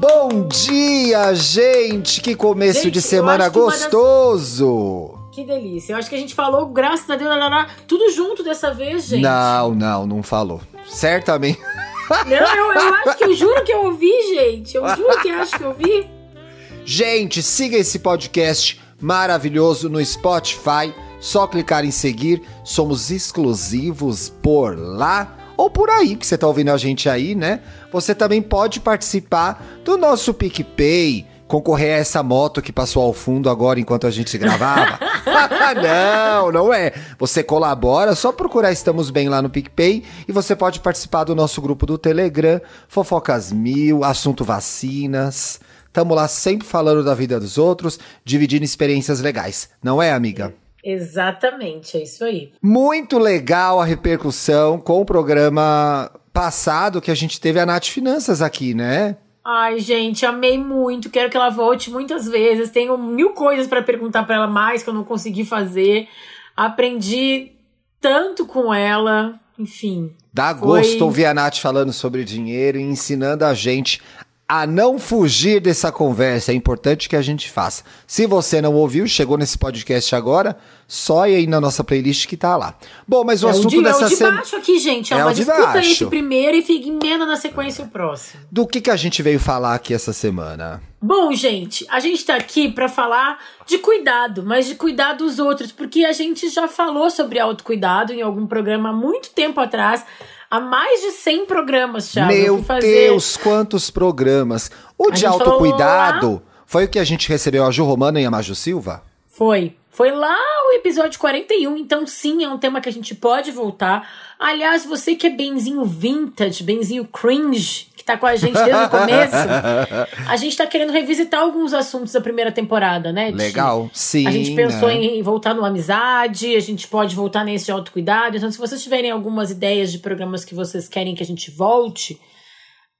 Bom dia, gente! Que começo Gente, de semana uma das- gostoso! Que delícia. Eu acho que a gente falou, graças a Deus, tudo junto dessa vez, gente. Não, não, não falou. Certamente. Não, eu, eu acho que eu juro que eu ouvi, gente. Eu juro que eu acho que eu ouvi. Gente, siga esse podcast maravilhoso no Spotify. Só clicar em seguir. Somos exclusivos por lá ou por aí que você tá ouvindo a gente aí, né? Você também pode participar do nosso PicPay. Concorrer a essa moto que passou ao fundo agora enquanto a gente gravava? não, não é. Você colabora, só procurar Estamos Bem lá no PicPay e você pode participar do nosso grupo do Telegram, Fofocas Mil, Assunto Vacinas. Tamo lá sempre falando da vida dos outros, dividindo experiências legais. Não é, amiga? Exatamente, é isso aí. Muito legal a repercussão com o programa passado que a gente teve a Nath Finanças aqui, né? Ai, gente, amei muito. Quero que ela volte muitas vezes. Tenho mil coisas pra perguntar pra ela mais que eu não consegui fazer. Aprendi tanto com ela. Enfim. Dá Foi- gosto ouvir a Nath falando sobre dinheiro e ensinando a gente a não fugir dessa conversa. É importante que a gente faça. Se você não ouviu, chegou nesse podcast agora, só aí na nossa playlist que tá lá. Bom, mas o é o assunto de, é dessa o de semana. baixo aqui, gente. É, É o uma escuta baixo. esse primeiro e fica emenda na sequência o próximo. Do que, que a gente veio falar aqui essa semana? Bom, gente, a gente tá aqui pra falar de cuidado, mas de cuidar dos outros, porque a gente já falou sobre autocuidado em algum programa há muito tempo atrás, há mais de 100 programas, Thiago. Eu Meu fazer- Deus, quantos programas! O A de autocuidado foi o que a gente recebeu a Ju Romana e a Maju Silva? Foi. Foi lá o episódio 41, então sim, é um tema que a gente pode voltar. Aliás, você que é benzinho vintage, benzinho cringe, tá com a gente desde o começo, a gente tá querendo revisitar alguns assuntos da primeira temporada, né? Ti? Legal, sim. A gente pensou né? em voltar no amizade, a gente pode voltar nesse de autocuidado. Então, se vocês tiverem algumas ideias de programas que vocês querem que a gente volte,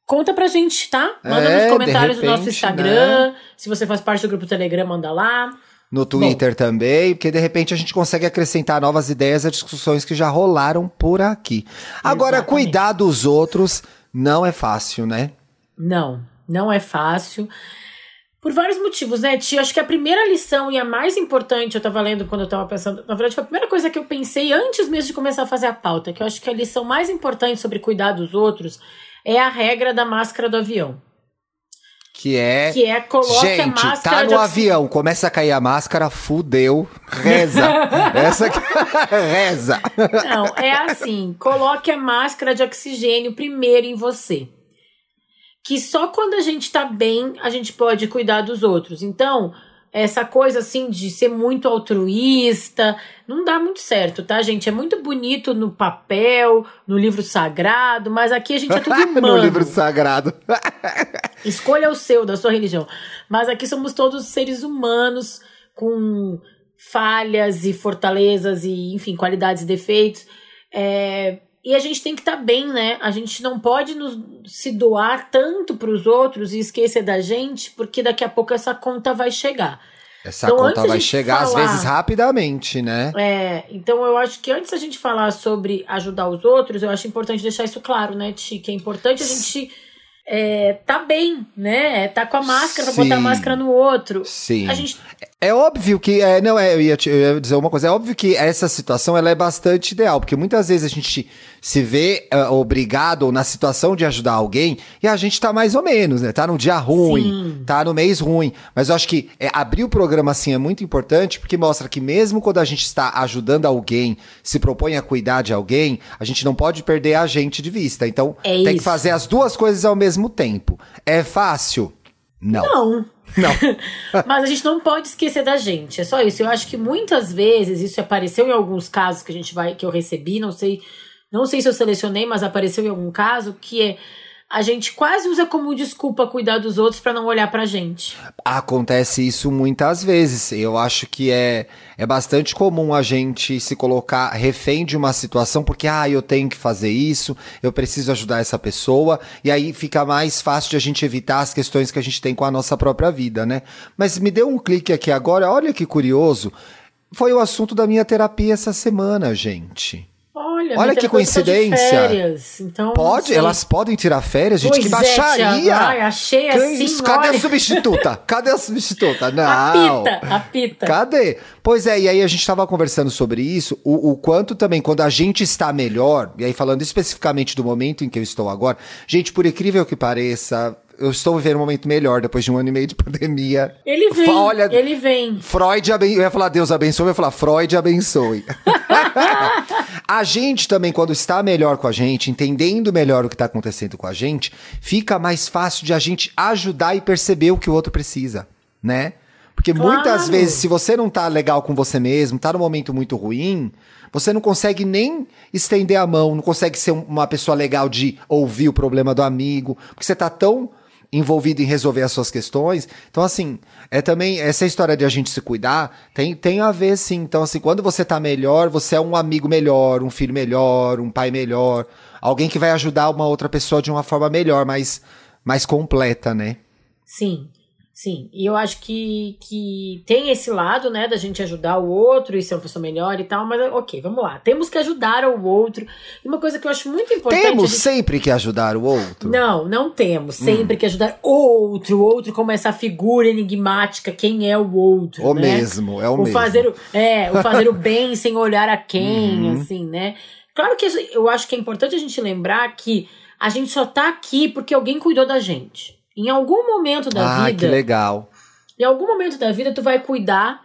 conta pra gente, tá? Manda É, nos comentários de do nosso repente, Instagram. Se você faz parte do grupo Telegram, manda lá. No Twitter também, porque de repente a gente consegue acrescentar novas ideias a discussões que já rolaram por aqui. Agora, Exatamente. cuidar dos outros não é fácil, né? Não, não é fácil. Por vários motivos, né, Tia? Acho que a primeira lição e a mais importante, eu tava lendo quando eu tava pensando. Na verdade, foi a primeira coisa que eu pensei antes mesmo de começar a fazer a pauta, que eu acho que a lição mais importante sobre cuidar dos outros é a regra da máscara do avião. Que é. Que é coloque a Gente, máscara tá de no oxi- avião, começa a cair a máscara, fudeu. Reza. Essa aqui. Reza. Não, é assim: coloque a máscara de oxigênio primeiro em você. Que só quando a gente tá bem, a gente pode cuidar dos outros. Então, essa coisa assim de ser muito altruísta, não dá muito certo, tá, gente? É muito bonito no papel, no livro sagrado, mas aqui a gente é tudo humano. no livro sagrado. Escolha o seu, da sua religião. Mas aqui somos todos seres humanos com falhas e fortalezas e, enfim, qualidades e defeitos. É, e a gente tem que estar bem, né? A gente não pode nos, se doar tanto para os outros e esquecer da gente, porque daqui a pouco essa conta vai chegar. Essa Então, conta vai chegar às falar- vezes rapidamente, né? É, então eu acho que antes da gente falar sobre ajudar os outros, eu acho importante deixar isso claro, né, Ti? Que é importante a gente é, tá bem, né? Tá com a máscara pra botar a máscara no outro. Sim. A gente É óbvio que é, não é, eu ia, te- eu ia dizer uma coisa, é óbvio que essa situação ela é bastante ideal, porque muitas vezes a gente se vê ah, obrigado ou na situação de ajudar alguém e a gente tá mais ou menos, né? Tá num dia ruim, Sim. tá no mês ruim, mas eu acho que é, abrir o programa assim é muito importante porque mostra que mesmo quando a gente está ajudando alguém, se propõe a cuidar de alguém, a gente não pode perder a gente de vista. Então, É tem que isso. fazer as duas coisas ao mesmo tempo. É fácil? Não. Não. Não. Mas a gente não pode esquecer da gente. É só isso. Eu acho que muitas vezes isso apareceu em alguns casos que a gente vai, que eu recebi, não sei, não sei se eu selecionei, mas apareceu em algum caso que é a gente quase usa como desculpa cuidar dos outros para não olhar pra gente. Acontece isso muitas vezes. Eu acho que é, é bastante comum a gente se colocar refém de uma situação porque, ah, eu tenho que fazer isso, eu preciso ajudar essa pessoa, e aí fica mais fácil de a gente evitar as questões que a gente tem com a nossa própria vida, né? Mas me deu um clique aqui agora, olha que curioso. Foi o assunto da minha terapia essa semana, gente. Olha, Olha que coincidência. Férias, então, Pode? Elas podem tirar férias? Gente, pois que é, baixaria! Ai, achei Que assim, isso? Cadê olha. a substituta? Cadê a substituta? Não. Apita, apita. Cadê? Pois é, e aí a gente estava conversando sobre isso, o, o quanto também, quando a gente está melhor, e aí falando especificamente do momento em que eu estou agora, gente, por incrível que pareça, eu estou vivendo um momento melhor depois de um ano e meio de pandemia. Ele vem, Olha, ele vem. Freud abençoe. Eu ia falar Deus abençoe, eu ia falar Freud abençoe. a gente também, quando está melhor com a gente, entendendo melhor o que está acontecendo com a gente, fica mais fácil de a gente ajudar e perceber o que o outro precisa, né? Porque Claro. muitas vezes, se você não tá legal com você mesmo, tá num momento muito ruim, você não consegue nem estender a mão, não consegue ser um- uma pessoa legal de ouvir o problema do amigo, porque você tá tão envolvido em resolver as suas questões. Então, assim, é também essa história de a gente se cuidar tem, tem a ver, sim. Então, assim, quando você tá melhor, você é um amigo melhor, um filho melhor, um pai melhor, alguém que vai ajudar uma outra pessoa de uma forma melhor, mais, mais completa, né? Sim, sim. E eu acho que, que tem esse lado, né, da gente ajudar o outro e ser uma pessoa melhor e tal, mas ok, vamos lá. Temos que ajudar o outro. E uma coisa que eu acho muito importante. Temos gente- sempre que ajudar o outro. Não, não temos. Hum. Sempre que ajudar o outro, o outro como essa figura enigmática, quem é o outro, O né? mesmo, é o, o mesmo. fazer o, é, o fazer o bem sem olhar a quem, Uhum. assim, né? Claro que eu acho que é importante a gente lembrar que a gente só tá aqui porque alguém cuidou da gente. Em algum momento da ah, vida, que legal. em algum momento da vida tu vai cuidar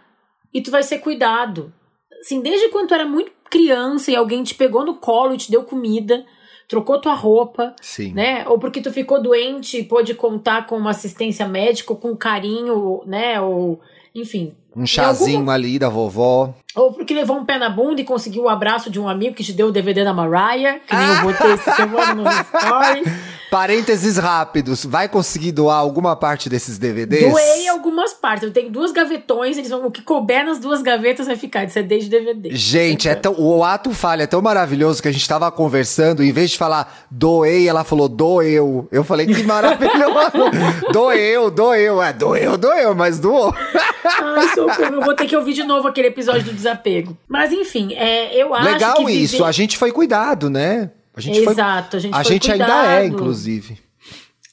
e tu vai ser cuidado. Assim, desde quando tu era muito criança e alguém te pegou no colo e te deu comida, trocou tua roupa, Sim. né? Ou porque tu ficou doente e pôde contar com uma assistência médica, ou com carinho, né? Ou, enfim. Um chazinho ali da vovó. Ou porque levou um pé na bunda e conseguiu o abraço de um amigo que te deu o DVD da Mariah, que nem eu botei esse semana nos stories. Parênteses rápidos. Vai conseguir doar alguma parte desses DVDs? Doei algumas partes. Eu tenho duas gavetões, eles vão, o que couber nas duas gavetas vai ficar de CD de DVD. Gente, é tão, o ato falha é tão maravilhoso que a gente tava conversando, em vez de falar doei, ela falou doeu. Eu falei que maravilhoso. doeu, doeu. É, doeu, doeu, mas doou. Ai, socorro. Eu vou ter que ouvir de novo aquele episódio do desapego. Mas enfim, é, eu acho Legal que viver- isso. A gente foi cuidado, né? A gente foi. Exato, a gente A foi gente ainda é, inclusive.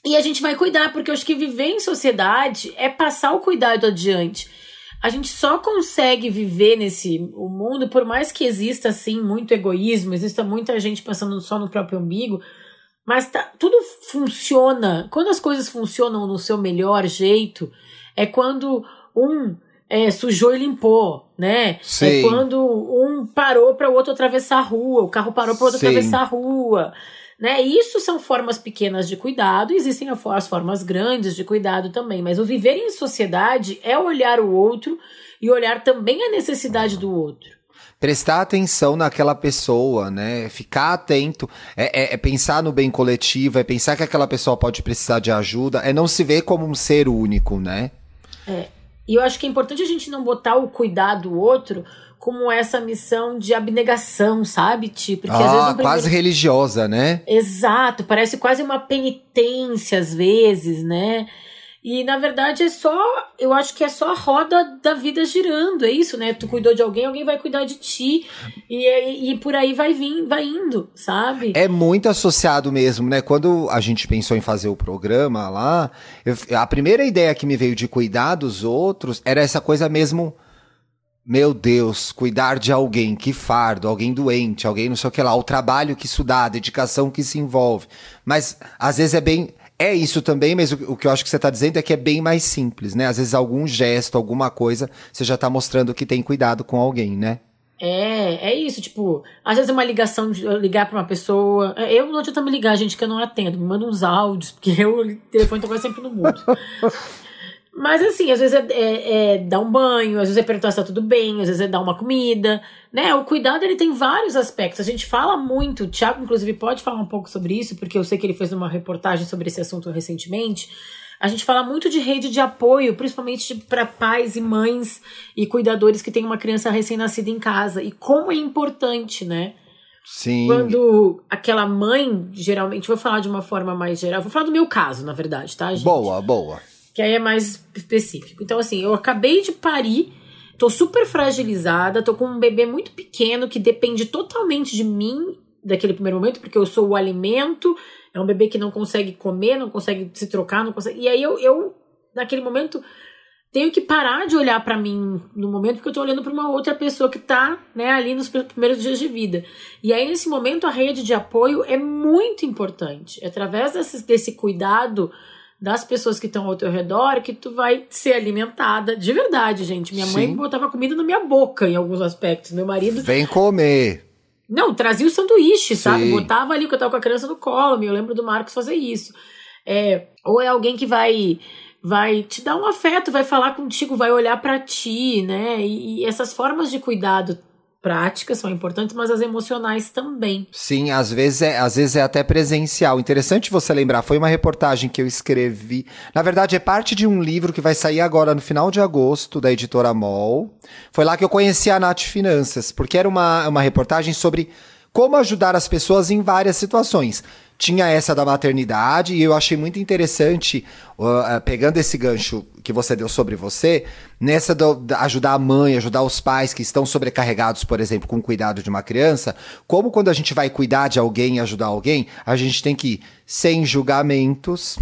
E a gente vai cuidar, porque eu acho que viver em sociedade é passar o cuidado adiante. A gente só consegue viver nesse o mundo, por mais que exista, assim, muito egoísmo, exista muita gente pensando só no próprio umbigo, mas tá, tudo funciona. Quando as coisas funcionam no seu melhor jeito, é quando um é, sujou e limpou, né? Sim. É quando um parou para o outro atravessar a rua, o carro parou para o outro Sim. atravessar a rua. Né? Isso são formas pequenas de cuidado, existem as formas grandes de cuidado também, mas o viver em sociedade é olhar o outro e olhar também a necessidade do outro. Prestar atenção naquela pessoa, né? Ficar atento. É, é- é pensar no bem coletivo, é pensar que aquela pessoa pode precisar de ajuda, é não se ver como um ser único, né? E eu acho que é importante a gente não botar o cuidar do outro como essa missão de abnegação, sabe, Ti? Porque às vezes ah, primeiro quase religiosa, né? Exato, parece quase uma penitência às vezes, né? E na verdade é só, eu acho que é só a roda da vida girando, é isso, né? Tu cuidou de alguém, alguém vai cuidar de ti e, e, por aí vai vir, vai indo, sabe? É muito associado mesmo, né? Quando a gente pensou em fazer o programa lá, eu- a primeira ideia que me veio de cuidar dos outros era essa coisa mesmo. Meu Deus, cuidar de alguém, que fardo, alguém doente, alguém não sei o que lá, o trabalho que isso dá, a dedicação que se envolve. Mas às vezes é bem. É isso também, mas o, o que eu acho que você está dizendo é que é bem mais simples, né? Às vezes algum gesto, alguma coisa, você já está mostrando que tem cuidado com alguém, né? É, é isso, tipo, às vezes é uma ligação ligar pra uma pessoa. é, Eu não adianta me ligar, gente, que eu não atendo. Me manda uns áudios, porque eu, o telefone tá quase sempre no mudo. Mas assim, às vezes é, é, é, dar um banho, às vezes é perguntar se tá tudo bem, às vezes é dar uma comida, né? O cuidado ele tem vários aspectos. A gente fala muito, o Thiago, inclusive, pode falar um pouco sobre isso, porque eu sei que ele fez uma reportagem sobre esse assunto recentemente. A gente fala muito de rede de apoio, principalmente para pais e mães e cuidadores que têm uma criança recém-nascida em casa. E como é importante, né? Sim. Quando aquela mãe, geralmente, vou falar de uma forma mais geral, vou falar do meu caso, na verdade, tá, gente? Boa, boa. Que aí é mais específico. Então, assim, eu acabei de parir, tô super fragilizada, tô com um bebê muito pequeno que depende totalmente de mim daquele primeiro momento, porque eu sou o alimento, é um bebê que não consegue comer, não consegue se trocar, não consegue. E aí eu, eu naquele momento, tenho que parar de olhar para mim no momento porque eu tô olhando para uma outra pessoa que tá, né, ali nos primeiros dias de vida. E aí nesse momento a rede de apoio é muito importante. Através desse, desse cuidado das pessoas que estão ao teu redor que tu vai ser alimentada de verdade, gente. Minha mãe Sim. botava comida na minha boca em alguns aspectos. Meu marido Vem comer. Não, trazia o sanduíche, sabe? Botava ali que eu tava com a criança no colo. Eu lembro do Marcos fazer isso. É, ou é alguém que vai vai te dar um afeto, vai falar contigo, vai olhar para ti, né? E, e, essas formas de cuidado práticas são importantes, mas as emocionais também. Sim, às vezes é, às vezes é até presencial. Interessante você lembrar, foi uma reportagem que eu escrevi. Na verdade, é parte de um livro que vai sair agora no final de agosto, da editora MOL. Foi lá que eu conheci a Nath Finanças, porque era uma, uma reportagem sobre como ajudar as pessoas em várias situações. Tinha essa da maternidade e eu achei muito interessante, uh, pegando esse gancho que você deu sobre você, nessa do, ajudar a mãe, ajudar os pais que estão sobrecarregados, por exemplo, com o cuidado de uma criança, como quando a gente vai cuidar de alguém, ajudar alguém, a gente tem que ir sem julgamentos,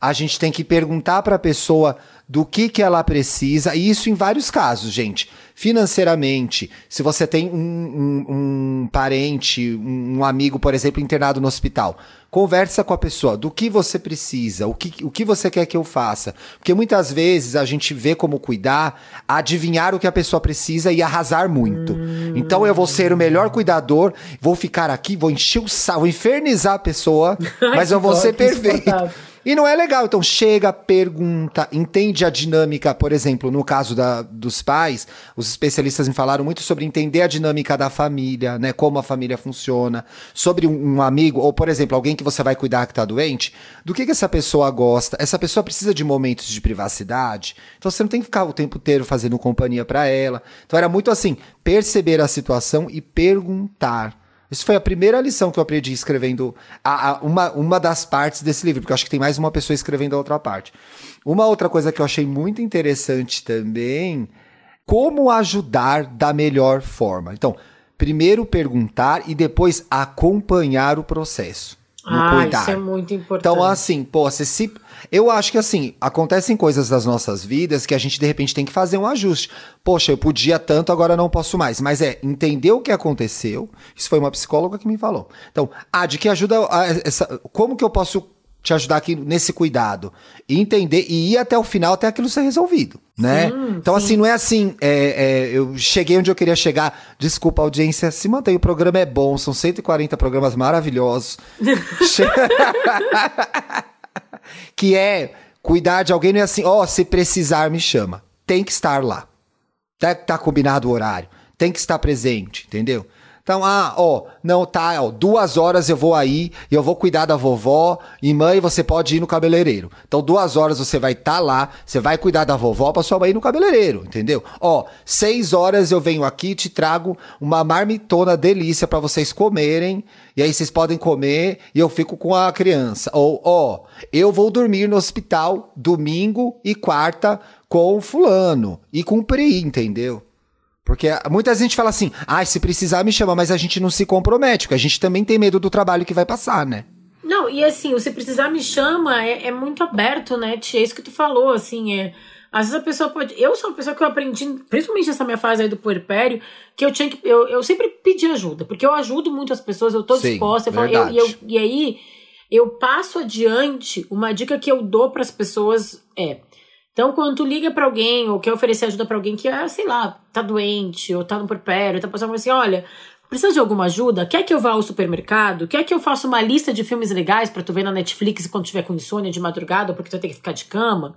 a gente tem que perguntar para a pessoa do que, que ela precisa, e isso em vários casos, gente. Financeiramente, se você tem um, um, um parente, um amigo, por exemplo, internado no hospital, conversa com a pessoa do que você precisa, o que, o que você quer que eu faça. Porque muitas vezes a gente vê como cuidar, adivinhar o que a pessoa precisa e arrasar muito. Hum. Então eu vou ser o melhor cuidador, vou ficar aqui, vou encher o sal, vou infernizar a pessoa, mas eu vou ser perfeito. E não é legal. Então chega, pergunta, entende a dinâmica, por exemplo, no caso da, dos pais, os especialistas me falaram muito sobre entender a dinâmica da família, né? Como a família funciona, sobre um, um amigo, ou por exemplo, alguém que você vai cuidar que está doente, do que, que essa pessoa gosta. Essa pessoa precisa de momentos de privacidade. Então você não tem que ficar o tempo inteiro fazendo companhia para ela. Então era muito assim, perceber a situação e perguntar. Isso foi a primeira lição que eu aprendi escrevendo a, a, uma, uma das partes desse livro, porque eu acho que tem mais uma pessoa escrevendo a outra parte. Uma outra coisa que eu achei muito interessante também, como ajudar da melhor forma. Então, primeiro perguntar e depois acompanhar o processo. ah, cuidar. isso é muito importante. Então, assim, pô, você se eu acho que assim, acontecem coisas das nossas vidas que a gente de repente tem que fazer um ajuste. Poxa, eu podia tanto, agora não posso mais. Mas é entender o que aconteceu. Isso foi uma psicóloga que me falou. Então, ah, de que ajuda. A, essa, como que eu posso te ajudar aqui nesse cuidado. E entender e ir até o final, até aquilo ser resolvido, né? Sim, então, sim. assim, não é assim, é, é, eu cheguei onde eu queria chegar. Desculpa, audiência, se mantém, o programa é bom, são 140 programas maravilhosos. que é cuidar de alguém, não é assim, ó, oh, se precisar, me chama. Tem que estar lá. Tem que estar combinado o horário. Tem que estar presente, entendeu? Então, ah, ó, não, tá, ó, duas horas eu vou aí eu vou cuidar da vovó e mãe, você pode ir no cabeleireiro. Então, duas horas você vai estar tá lá, você vai cuidar da vovó pra sua mãe ir no cabeleireiro, entendeu? Ó, seis horas eu venho aqui e te trago uma marmitona delícia para vocês comerem e aí vocês podem comer e eu fico com a criança. Ou, ó, eu vou dormir no hospital domingo e quarta com o fulano e cumprir, entendeu? Porque muita gente fala assim, ah, se precisar me chama, mas a gente não se compromete, porque a gente também tem medo do trabalho que vai passar, né? Não, e assim, o se precisar me chama é, é muito aberto, né, Tia? É isso que tu falou, assim, é. Às vezes a pessoa pode. Eu sou uma pessoa que eu aprendi, principalmente nessa minha fase aí do puerpério, que eu tinha que. Eu, eu sempre pedi ajuda, porque eu ajudo muito as pessoas, eu tô Sim, disposta. Eu falo, eu, eu, e aí, eu passo adiante uma dica que eu dou para as pessoas é então, quando tu liga para alguém ou quer oferecer ajuda para alguém que, ah, sei lá, tá doente ou tá no porpério, tá passando assim, olha, precisa de alguma ajuda? Quer que eu vá ao supermercado? Quer que eu faça uma lista de filmes legais para tu ver na Netflix quando tiver com insônia de madrugada porque tu vai ter que ficar de cama?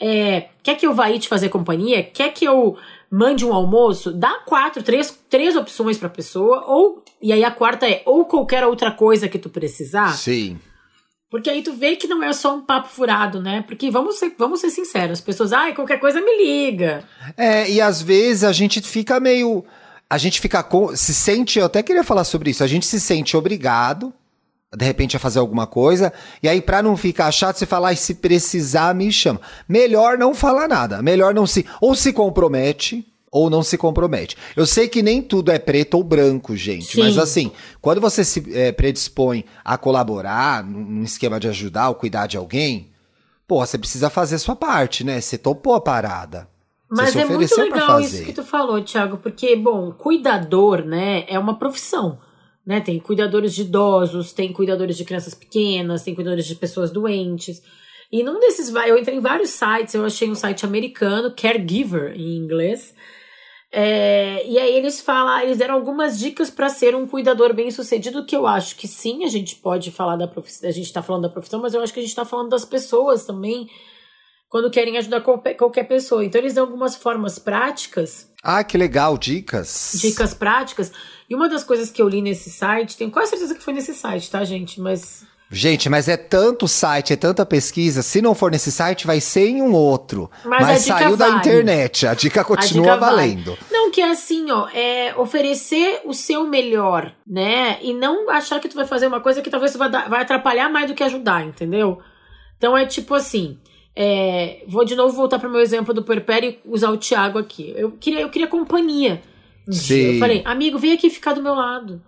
É, quer que eu vá aí te fazer companhia? Quer que eu mande um almoço? Dá quatro, três, três opções pra pessoa, ou. E aí a quarta é, ou qualquer outra coisa que tu precisar. Sim. Porque aí tu vê que não é só um papo furado, né? Porque vamos ser, vamos ser sinceros, as pessoas, ai, qualquer coisa me liga. É, e às vezes a gente fica meio. A gente fica. Se sente. Eu até queria falar sobre isso. A gente se sente obrigado, de repente, a fazer alguma coisa. E aí, pra não ficar chato, você fala, ai, se precisar, me chama. Melhor não falar nada. Melhor não se. Ou se compromete. Ou não se compromete. Eu sei que nem tudo é preto ou branco, gente. Sim. Mas assim, quando você se eh, predispõe a colaborar num esquema de ajudar ou cuidar de alguém, pô, você precisa fazer a sua parte, né? Você topou a parada. Mas é muito legal isso que tu falou, Thiago, porque, bom, cuidador, né, é uma profissão. Né? Tem cuidadores de idosos, tem cuidadores de crianças pequenas, tem cuidadores de pessoas doentes. E num desses, eu entrei em vários sites, eu achei um site americano, Caregiver em inglês. É, e aí eles falam, eles deram algumas dicas para ser um cuidador bem sucedido, que eu acho que sim, a gente pode falar da profissão, a gente tá falando da profissão, mas eu acho que a gente tá falando das pessoas também, quando querem ajudar qualquer, qualquer pessoa. Então eles dão algumas formas práticas, Ah, que legal, dicas. dicas práticas, e uma das coisas que eu li nesse site, tenho quase certeza que foi nesse site, tá, gente? Mas Gente, mas é tanto site, é tanta pesquisa. Se não for nesse site, vai ser em um outro. Mas Mas, a dica saiu da vale. internet. A dica continua dica vale. valendo. Não, que é assim, ó, é oferecer o seu melhor, né? E não achar que tu vai fazer uma coisa que talvez vai, dar- vai atrapalhar mais do que ajudar, entendeu? Então é tipo assim, é, vou de novo voltar pro meu exemplo do Perpério e usar o Thiago aqui. Eu queria, eu queria companhia. Sim. Eu falei, amigo, vem aqui ficar do meu lado.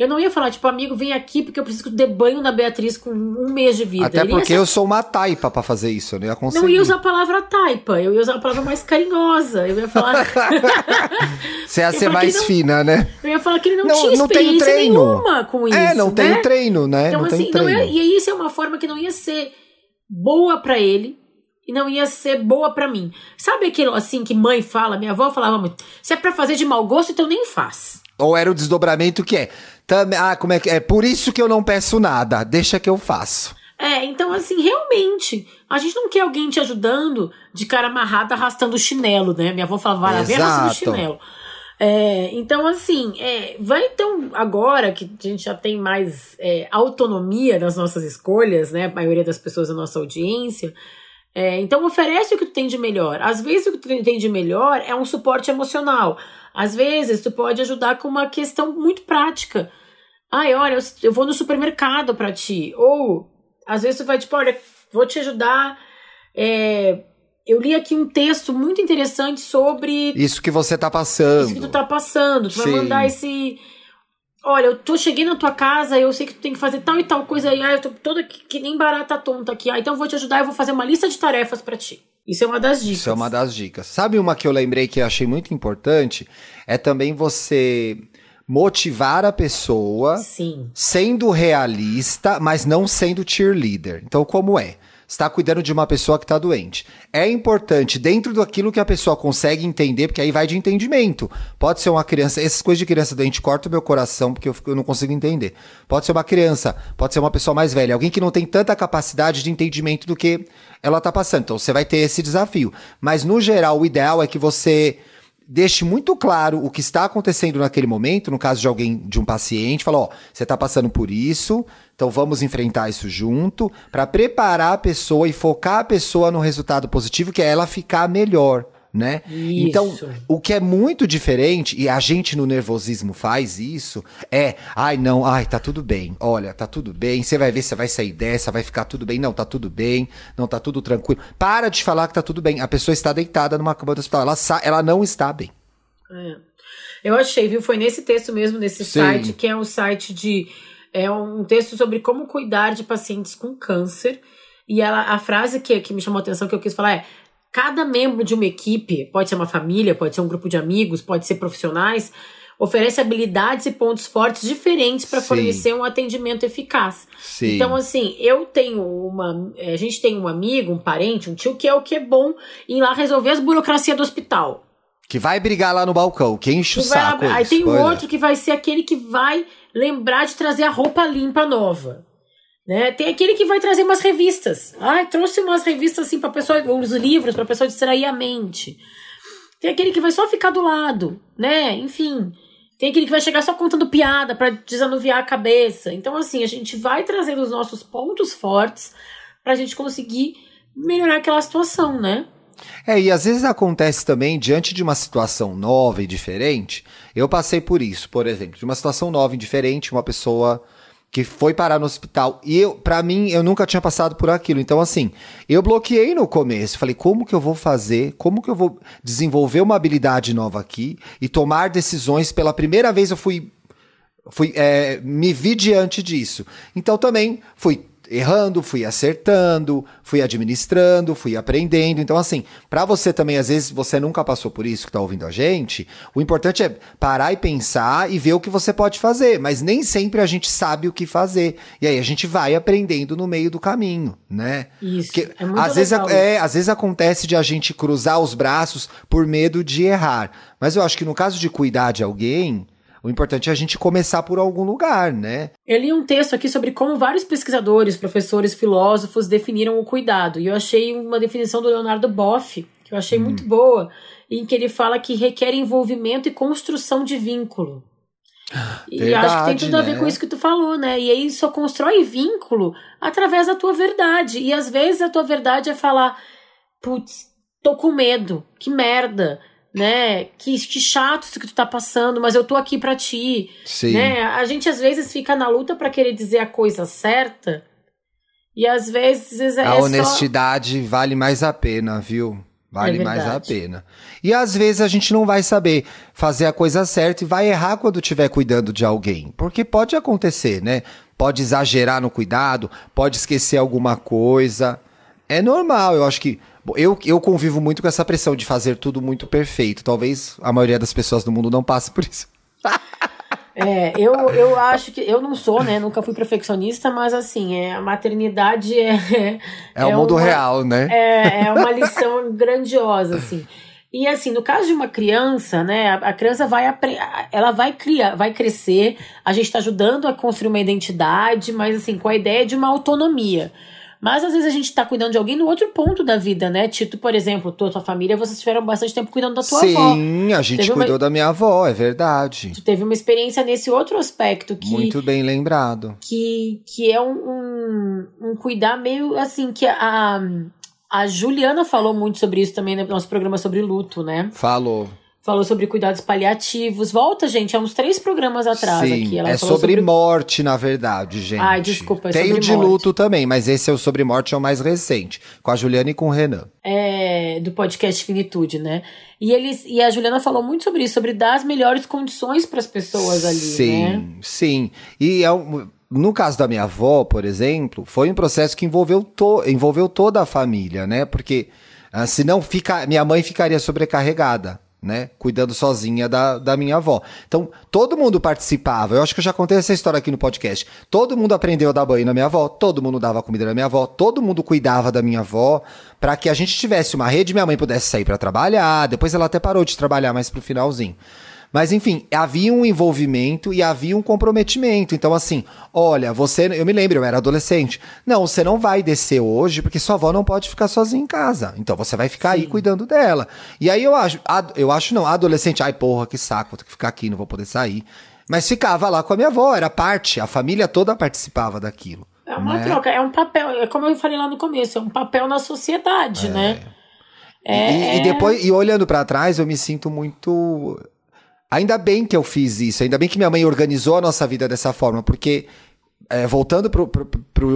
Eu não ia falar, tipo, amigo, vem aqui porque eu preciso que dê banho na Beatriz com um mês de vida. Até ia porque ser- eu sou uma taipa pra fazer isso. Eu não ia conseguir. não ia usar a palavra taipa, eu ia usar a palavra mais carinhosa. Eu ia falar. Você ia ser mais não- fina, né? Eu ia falar que ele não, Não- tinha não tem experiência treino. nenhuma com isso. é, não tem né? treino, né? Então, não assim, tem treino. é, e isso é uma forma que não ia ser boa pra ele e não ia ser boa pra mim. Sabe aquilo assim que mãe fala, minha avó falava muito: se é pra fazer de mau gosto, então nem faz. Ou era o desdobramento que é. Também, ah, como é que é? Por isso que eu não peço nada. Deixa que eu faço. É, então assim, realmente, a gente não quer alguém te ajudando de cara amarrada arrastando o chinelo, né? Minha avó falava, vai lá, vem arrastando o chinelo. É, então, assim, é, vai então, agora que a gente já tem mais é, autonomia nas nossas escolhas, né? A maioria das pessoas da nossa audiência. é, então, oferece o que tu tem de melhor. Às vezes, o que tu tem de melhor é um suporte emocional. Às vezes, tu pode ajudar com uma questão muito prática. Ai, olha, eu, vou no supermercado pra ti. Ou, às vezes, tu vai, tipo, olha, vou te ajudar. é, eu li aqui um texto muito interessante sobre Isso que você tá passando. isso que tu tá passando. Tu vai Sim. mandar esse. Olha, eu tô cheguei na tua casa, eu sei que tu tem que fazer tal e tal coisa aí. Ah, eu tô toda que, que nem barata tonta aqui. Ah, então eu vou te ajudar, eu vou fazer uma lista de tarefas pra ti. Isso é uma das dicas. Isso é uma das dicas. Sabe uma que eu lembrei que eu achei muito importante? É também você motivar a pessoa Sim. sendo realista, mas não sendo cheerleader. Então, como é? Está cuidando de uma pessoa que está doente. É importante, dentro daquilo que a pessoa consegue entender, porque aí vai de entendimento. Pode ser uma criança, essas coisas de criança doente cortam o meu coração, porque eu, fico- eu não consigo entender. Pode ser uma criança, pode ser uma pessoa mais velha, alguém que não tem tanta capacidade de entendimento do que ela está passando. Então, você vai ter esse desafio. Mas, no geral, o ideal é que você deixe muito claro o que está acontecendo naquele momento, no caso de alguém, de um paciente, fala, ó, você está passando por isso, então vamos enfrentar isso junto, para preparar a pessoa e focar a pessoa no resultado positivo, que é ela ficar melhor. Né? Isso. Então, o que é muito diferente, e a gente no nervosismo faz isso, é, ai não, ai, tá tudo bem, olha, tá tudo bem, você vai ver, você vai sair dessa, vai ficar tudo bem, não, tá tudo bem, não, tá tudo tranquilo. Para de falar que tá tudo bem, a pessoa está deitada numa cama do hospital, ela, ela não está bem. É. Eu achei, viu? Foi nesse texto mesmo, nesse Sim. site, que é um site de. É um texto sobre como cuidar de pacientes com câncer. E ela, a frase que, que me chamou a atenção, que eu quis falar é: cada membro de uma equipe, pode ser uma família, pode ser um grupo de amigos, pode ser profissionais, oferece habilidades e pontos fortes diferentes para fornecer um atendimento eficaz. Sim. Então, assim, eu tenho uma. A gente tem um amigo, um parente, um tio que é o que é bom em ir lá resolver as burocracias do hospital. Que vai brigar lá no balcão, que enche o Tu vai saco. aí tem um outro que vai ser aquele que vai lembrar de trazer a roupa limpa nova. Né? Tem aquele que vai trazer umas revistas. Ai, trouxe umas revistas assim para pessoa, os livros para pessoa distrair a mente. Tem aquele que vai só ficar do lado, né? Enfim, tem aquele que vai chegar só contando piada para desanuviar a cabeça. Então assim, a gente vai trazendo os nossos pontos fortes pra gente conseguir melhorar aquela situação, né? É, e às vezes acontece também, diante de uma situação nova e diferente, eu passei por isso, por exemplo, de uma situação nova e diferente, uma pessoa que foi parar no hospital. E eu, para mim, eu nunca tinha passado por aquilo. Então, assim, eu bloqueei no começo. Falei, como que eu vou fazer? Como que eu vou desenvolver uma habilidade nova aqui e tomar decisões? Pela primeira vez eu fui. Fui, é, me vi diante disso. Então também fui errando, fui acertando, fui administrando, fui aprendendo. Então, assim, para você também, às vezes, você nunca passou por isso que tá ouvindo a gente, o importante é parar e pensar e ver o que você pode fazer. Mas nem sempre a gente sabe o que fazer. E aí a gente vai aprendendo no meio do caminho, né? Isso. Porque é muito às, vezes, é, isso. às vezes acontece de a gente cruzar os braços por medo de errar. Mas eu acho que no caso de cuidar de alguém. O importante é a gente começar por algum lugar, né? Eu li um texto aqui sobre como vários pesquisadores, professores, filósofos definiram o cuidado. E eu achei uma definição do Leonardo Boff, que eu achei Hum. muito boa, em que ele fala que requer envolvimento e construção de vínculo. E acho que tem tudo a ver né? com isso que tu falou, né? E aí só constrói vínculo através da tua verdade. E às vezes a tua verdade é falar, putz, tô com medo, que merda, né? Que, que chato isso que tu tá passando, mas eu tô aqui pra ti. Sim. Né? A gente às vezes fica na luta pra querer dizer a coisa certa. E às vezes é A só... honestidade vale mais a pena, viu? Vale É mais a pena. E às vezes a gente não vai saber fazer a coisa certa e vai errar quando estiver cuidando de alguém. Porque pode acontecer, né? Pode exagerar no cuidado, pode esquecer alguma coisa. É normal, eu acho que. Eu, eu convivo muito com essa pressão de fazer tudo muito perfeito. Talvez a maioria das pessoas do mundo não passe por isso. É, eu, eu acho que. Eu não sou, né? Nunca fui perfeccionista, mas assim, é, a maternidade é. É, o mundo uma- real, né? É, é uma lição grandiosa, assim. E assim, no caso de uma criança, né, a, criança vai ela vai criar, vai crescer, a gente está ajudando a construir uma identidade, mas assim, com a ideia de uma autonomia. Mas às vezes a gente tá cuidando de alguém no outro ponto da vida, né? Tito, por exemplo, tua, tua família, vocês tiveram bastante tempo cuidando da tua avó. Sim, a gente Teve uma- cuidou da minha avó, é verdade. Tu teve uma experiência nesse outro aspecto que Muito bem lembrado. que, que é um, um, um cuidar meio assim, que a, a Juliana falou muito sobre isso também no nosso programa sobre luto, né? Falou. Falou sobre cuidados paliativos. Volta, gente, há uns três programas atrás Sim, aqui. Ela é falou sobre, morte, na verdade, gente. Ai, desculpa, é Tem sobre o de morte. luto também, mas esse é o sobre morte, é o mais recente. Com a Juliana e com o Renan. é, do podcast Finitude, né? E, eles, e a Juliana falou muito sobre isso, sobre dar as melhores condições para as pessoas ali, sim, né? sim. E é um- no caso da minha avó, por exemplo, foi um processo que envolveu, to, envolveu toda a família, né? Porque ah, senão fica, minha mãe ficaria sobrecarregada. Né, cuidando sozinha da, da minha avó. Então, todo mundo participava. Eu acho que eu já contei essa história aqui no podcast. Todo mundo aprendeu a dar banho na minha avó, todo mundo dava comida na minha avó, todo mundo cuidava da minha avó, para que a gente tivesse uma rede, minha mãe pudesse sair para trabalhar. Depois ela até parou de trabalhar mais pro finalzinho. Mas enfim, havia um envolvimento e havia um comprometimento. Então, assim, olha, você. Eu me lembro, eu era adolescente. Não, você não vai descer hoje porque sua avó não pode ficar sozinha em casa. Então você vai ficar aí cuidando dela. E aí eu acho, eu acho não, adolescente, ai porra, que saco, vou ter que ficar aqui, não vou poder sair. Mas ficava lá com a minha avó, era parte, a família toda participava daquilo. É uma né? troca, é um papel, é como eu falei lá no começo, é um papel na sociedade, né? É, e, e depois, e olhando pra trás, eu me sinto muito. Ainda bem que eu fiz isso, ainda bem que minha mãe organizou a nossa vida dessa forma, porque. é, voltando pro,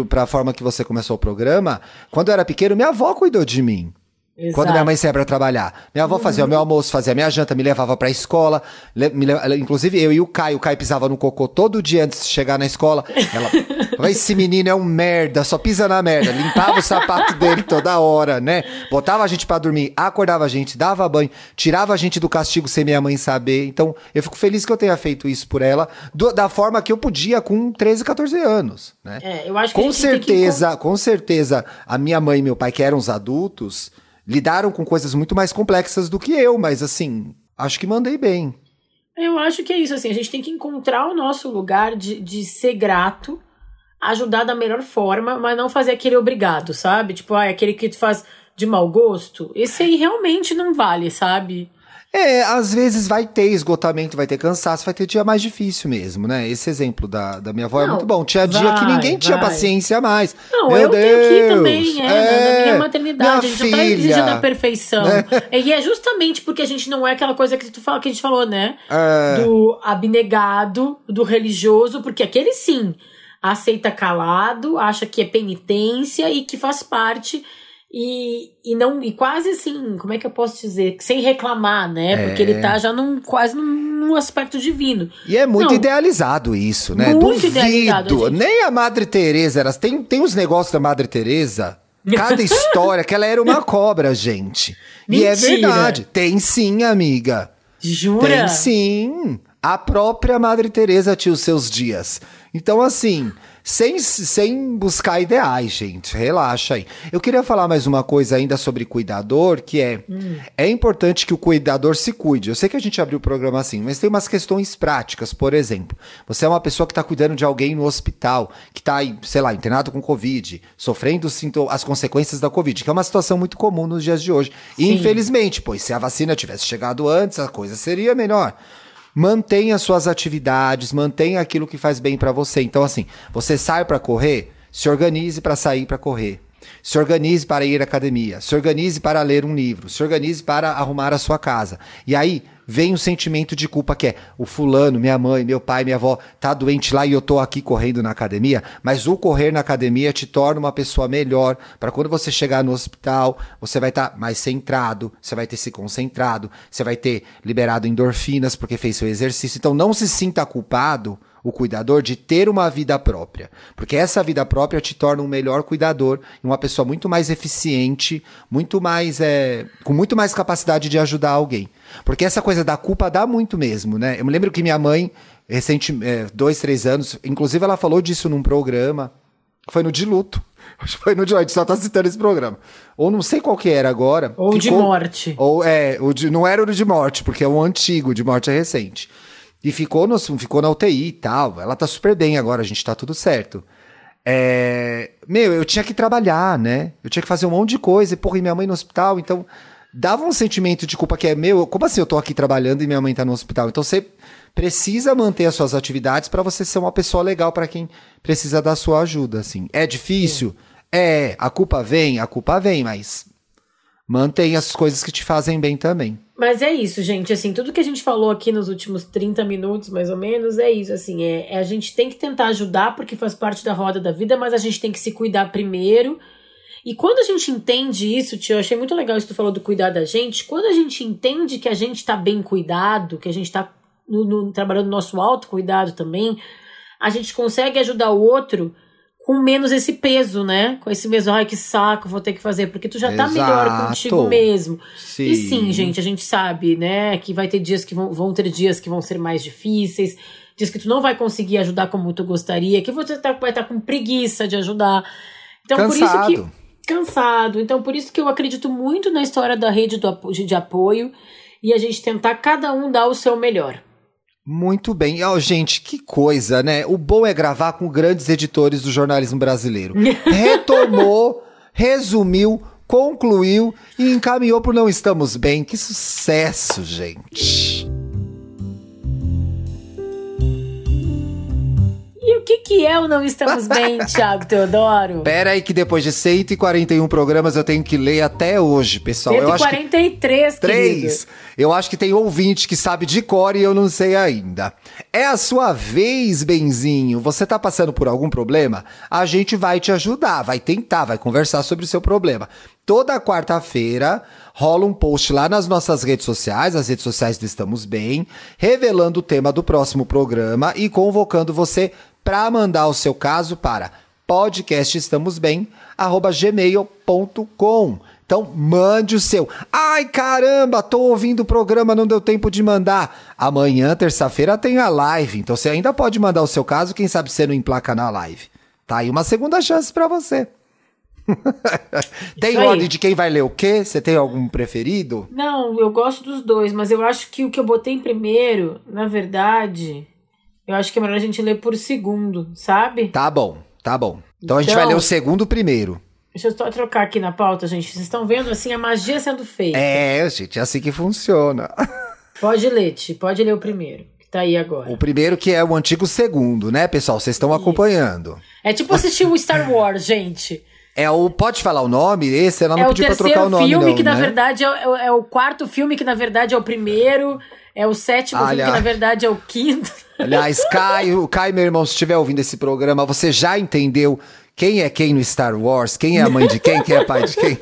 pra forma que você começou o programa, quando eu era pequeno, minha avó cuidou de mim. Exato. Quando minha mãe saía pra trabalhar. Minha avó fazia o meu almoço, fazia a minha janta, me levava pra escola. le- me inclusive eu e o Caio. O Caio pisava no cocô todo dia antes de chegar na escola. Ela, esse menino é um merda, só pisa na merda. Limpava o sapato dele toda hora, né? Botava a gente pra dormir, acordava a gente, dava banho, tirava a gente do castigo sem minha mãe saber. Então, eu fico feliz que eu tenha feito isso por ela, do- da forma que eu podia com 13, 14 anos, né? É, eu acho que a Com tem que certeza, com certeza, a minha mãe e meu pai, que eram os adultos, lidaram com coisas muito mais complexas do que eu, mas assim, acho que mandei bem. Eu acho que é isso, assim, a gente tem que encontrar o nosso lugar de, de ser grato ajudar da melhor forma, mas não fazer aquele obrigado, sabe? Tipo, ah, aquele que tu faz de mau gosto. Esse aí realmente não vale, sabe? É, às vezes vai ter esgotamento, vai ter cansaço, vai ter dia mais difícil mesmo, né? Esse exemplo da, da minha avó é Não, é muito bom. Tinha dia vai, que ninguém tinha vai. paciência mais. Não, Meu eu Deus, tenho aqui também, é, é, na minha maternidade. minha a gente não tá filha. exigindo a perfeição. É. E é justamente porque a gente não é aquela coisa que tu fala, que a gente falou, né? É. Do abnegado, do religioso, porque aquele sim aceita calado, acha que é penitência e que faz parte. E, e não e quase assim, como é que eu posso dizer? Sem reclamar, né? Porque É. ele tá já num, quase num, num aspecto divino. E é muito Não. idealizado isso, né? Muito Duvido. idealizado, gente. Nem a Madre Teresa era. Tem, tem uns negócios da Madre Teresa. Cada história que ela era uma cobra, gente. E é Mentira. verdade. Tem sim, amiga. Jura? Tem sim. A própria Madre Teresa tinha os seus dias. Então, assim, sem, sem buscar ideais, gente. Relaxa aí. Eu queria falar mais uma coisa ainda sobre cuidador, que é é importante que o cuidador se cuide. Eu sei que a gente abriu o programa assim, mas tem umas questões práticas. Por exemplo, você é uma pessoa que está cuidando de alguém no hospital, que está, sei lá, internado com Covid, sofrendo as consequências da Covid, que é uma situação muito comum nos dias de hoje. E, infelizmente, pois se a vacina tivesse chegado antes, a coisa seria melhor. Mantenha suas atividades, mantenha aquilo que faz bem pra você. Então, assim, você sai pra correr, se organize pra sair pra correr. Se organize para ir à academia, se organize para ler um livro, se organize para arrumar a sua casa. E aí vem o sentimento de culpa que é o fulano, minha mãe, meu pai, minha avó tá doente lá e eu tô aqui correndo na academia, mas o correr na academia te torna uma pessoa melhor para quando você chegar no hospital, você vai estar mais centrado, você vai ter se concentrado, você vai ter liberado endorfinas porque fez seu exercício. Então não se sinta culpado o cuidador de ter uma vida própria, porque essa vida própria te torna um melhor cuidador e uma pessoa muito mais eficiente, muito mais é, com muito mais capacidade de ajudar alguém. Porque essa coisa da culpa dá muito mesmo, né? Eu me lembro que minha mãe, recente, é, dois, três anos, inclusive ela falou disso num programa, foi no de luto. Foi no de luto, a gente só tá citando esse programa. Ou não sei qual que era agora. Ou de Ficou- morte. ou é, o de, não era o de morte, porque é o antigo, o de morte é recente. E ficou, no, ficou na UTI e tal. Ela tá super bem agora, a gente tá tudo certo. É, meu, eu tinha que trabalhar, né? Eu tinha que fazer um monte de coisa. E, porra, e minha mãe no hospital, então dava um sentimento de culpa que é meu. Como assim eu tô aqui trabalhando e minha mãe tá no hospital? Então você precisa manter as suas atividades pra você ser uma pessoa legal pra quem precisa da sua ajuda, assim. É difícil? É. A culpa vem? A culpa vem, mas mantém as coisas que te fazem bem também. Mas é isso, gente. Assim, tudo que a gente falou aqui nos últimos 30 minutos, mais ou menos, é isso. Assim, é, é a gente tem que tentar ajudar porque faz parte da roda da vida, mas a gente tem que se cuidar primeiro. E quando a gente entende isso, tio, eu achei muito legal isso que tu falou do cuidar da gente. Quando a gente entende que a gente tá bem cuidado, que a gente tá no, no- trabalhando no nosso autocuidado também, a gente consegue ajudar o outro com menos esse peso, né? Com esse mesmo, ai que saco, vou ter que fazer, porque tu já tá melhor contigo mesmo. Sim. E sim, gente, a gente sabe, né, que vai ter dias que vão, vão ter dias que vão ser mais difíceis, dias que tu não vai conseguir ajudar como tu gostaria, que você tá- vai estar com preguiça de ajudar. Então, por isso Cansado. que. Cansado. Então, por isso que eu acredito muito na história da rede do apo- de apoio e a gente tentar cada um dar o seu melhor. Muito bem. Ó, gente, que coisa, né? O bom é gravar com grandes editores do jornalismo brasileiro. Retomou, resumiu, concluiu e encaminhou pro Não Estamos Bem. Que sucesso, gente. Que, é o Não Estamos Bem, Thiago Teodoro? Pera aí que depois de 141 programas eu tenho que ler até hoje, pessoal. Eu acho que 143, querido. Três. Eu acho que tem ouvinte que sabe de cor e eu não sei ainda. É a sua vez, Benzinho. Você tá passando por algum problema? A gente vai te ajudar, vai tentar, vai conversar sobre o seu problema. Toda quarta-feira rola um post lá nas nossas redes sociais, as redes sociais do Estamos Bem, revelando o tema do próximo programa e convocando você para mandar o seu caso para podcastestamosbem@gmail.com. Então, mande o seu. Ai, caramba, tô ouvindo o programa, não deu tempo de mandar. Amanhã, terça-feira, tem a live. Então, você ainda pode mandar o seu caso, quem sabe você não emplaca na live. Tá aí uma segunda chance pra você. tem ordem de quem vai ler o quê? Você tem algum preferido? Não, eu gosto dos dois, mas eu acho que o que eu botei em primeiro, na verdade, eu acho que é melhor a gente ler por segundo, sabe? Tá bom. Tá bom. Então, a gente vai Então- ler o segundo primeiro. Deixa eu só trocar aqui na pauta, gente. Vocês estão vendo assim a magia sendo feita. É, gente, é assim que funciona. Pode ler, Ti, pode ler o primeiro, que tá aí agora. O primeiro que é o antigo segundo, né, pessoal? Vocês estão acompanhando. É tipo assistir o Star Wars, gente. É o. Pode falar o nome? Esse ela não é o pediu pra trocar o nome, filme não. que, na né? verdade, é, o- é o quarto filme que, na verdade, é o primeiro. É o sétimo filme que, Aliás. na verdade, é o quinto. Aliás, Caio, Caio, meu irmão, se estiver ouvindo esse programa, você já entendeu quem é quem no Star Wars? Quem é a mãe de quem? Quem é pai de quem?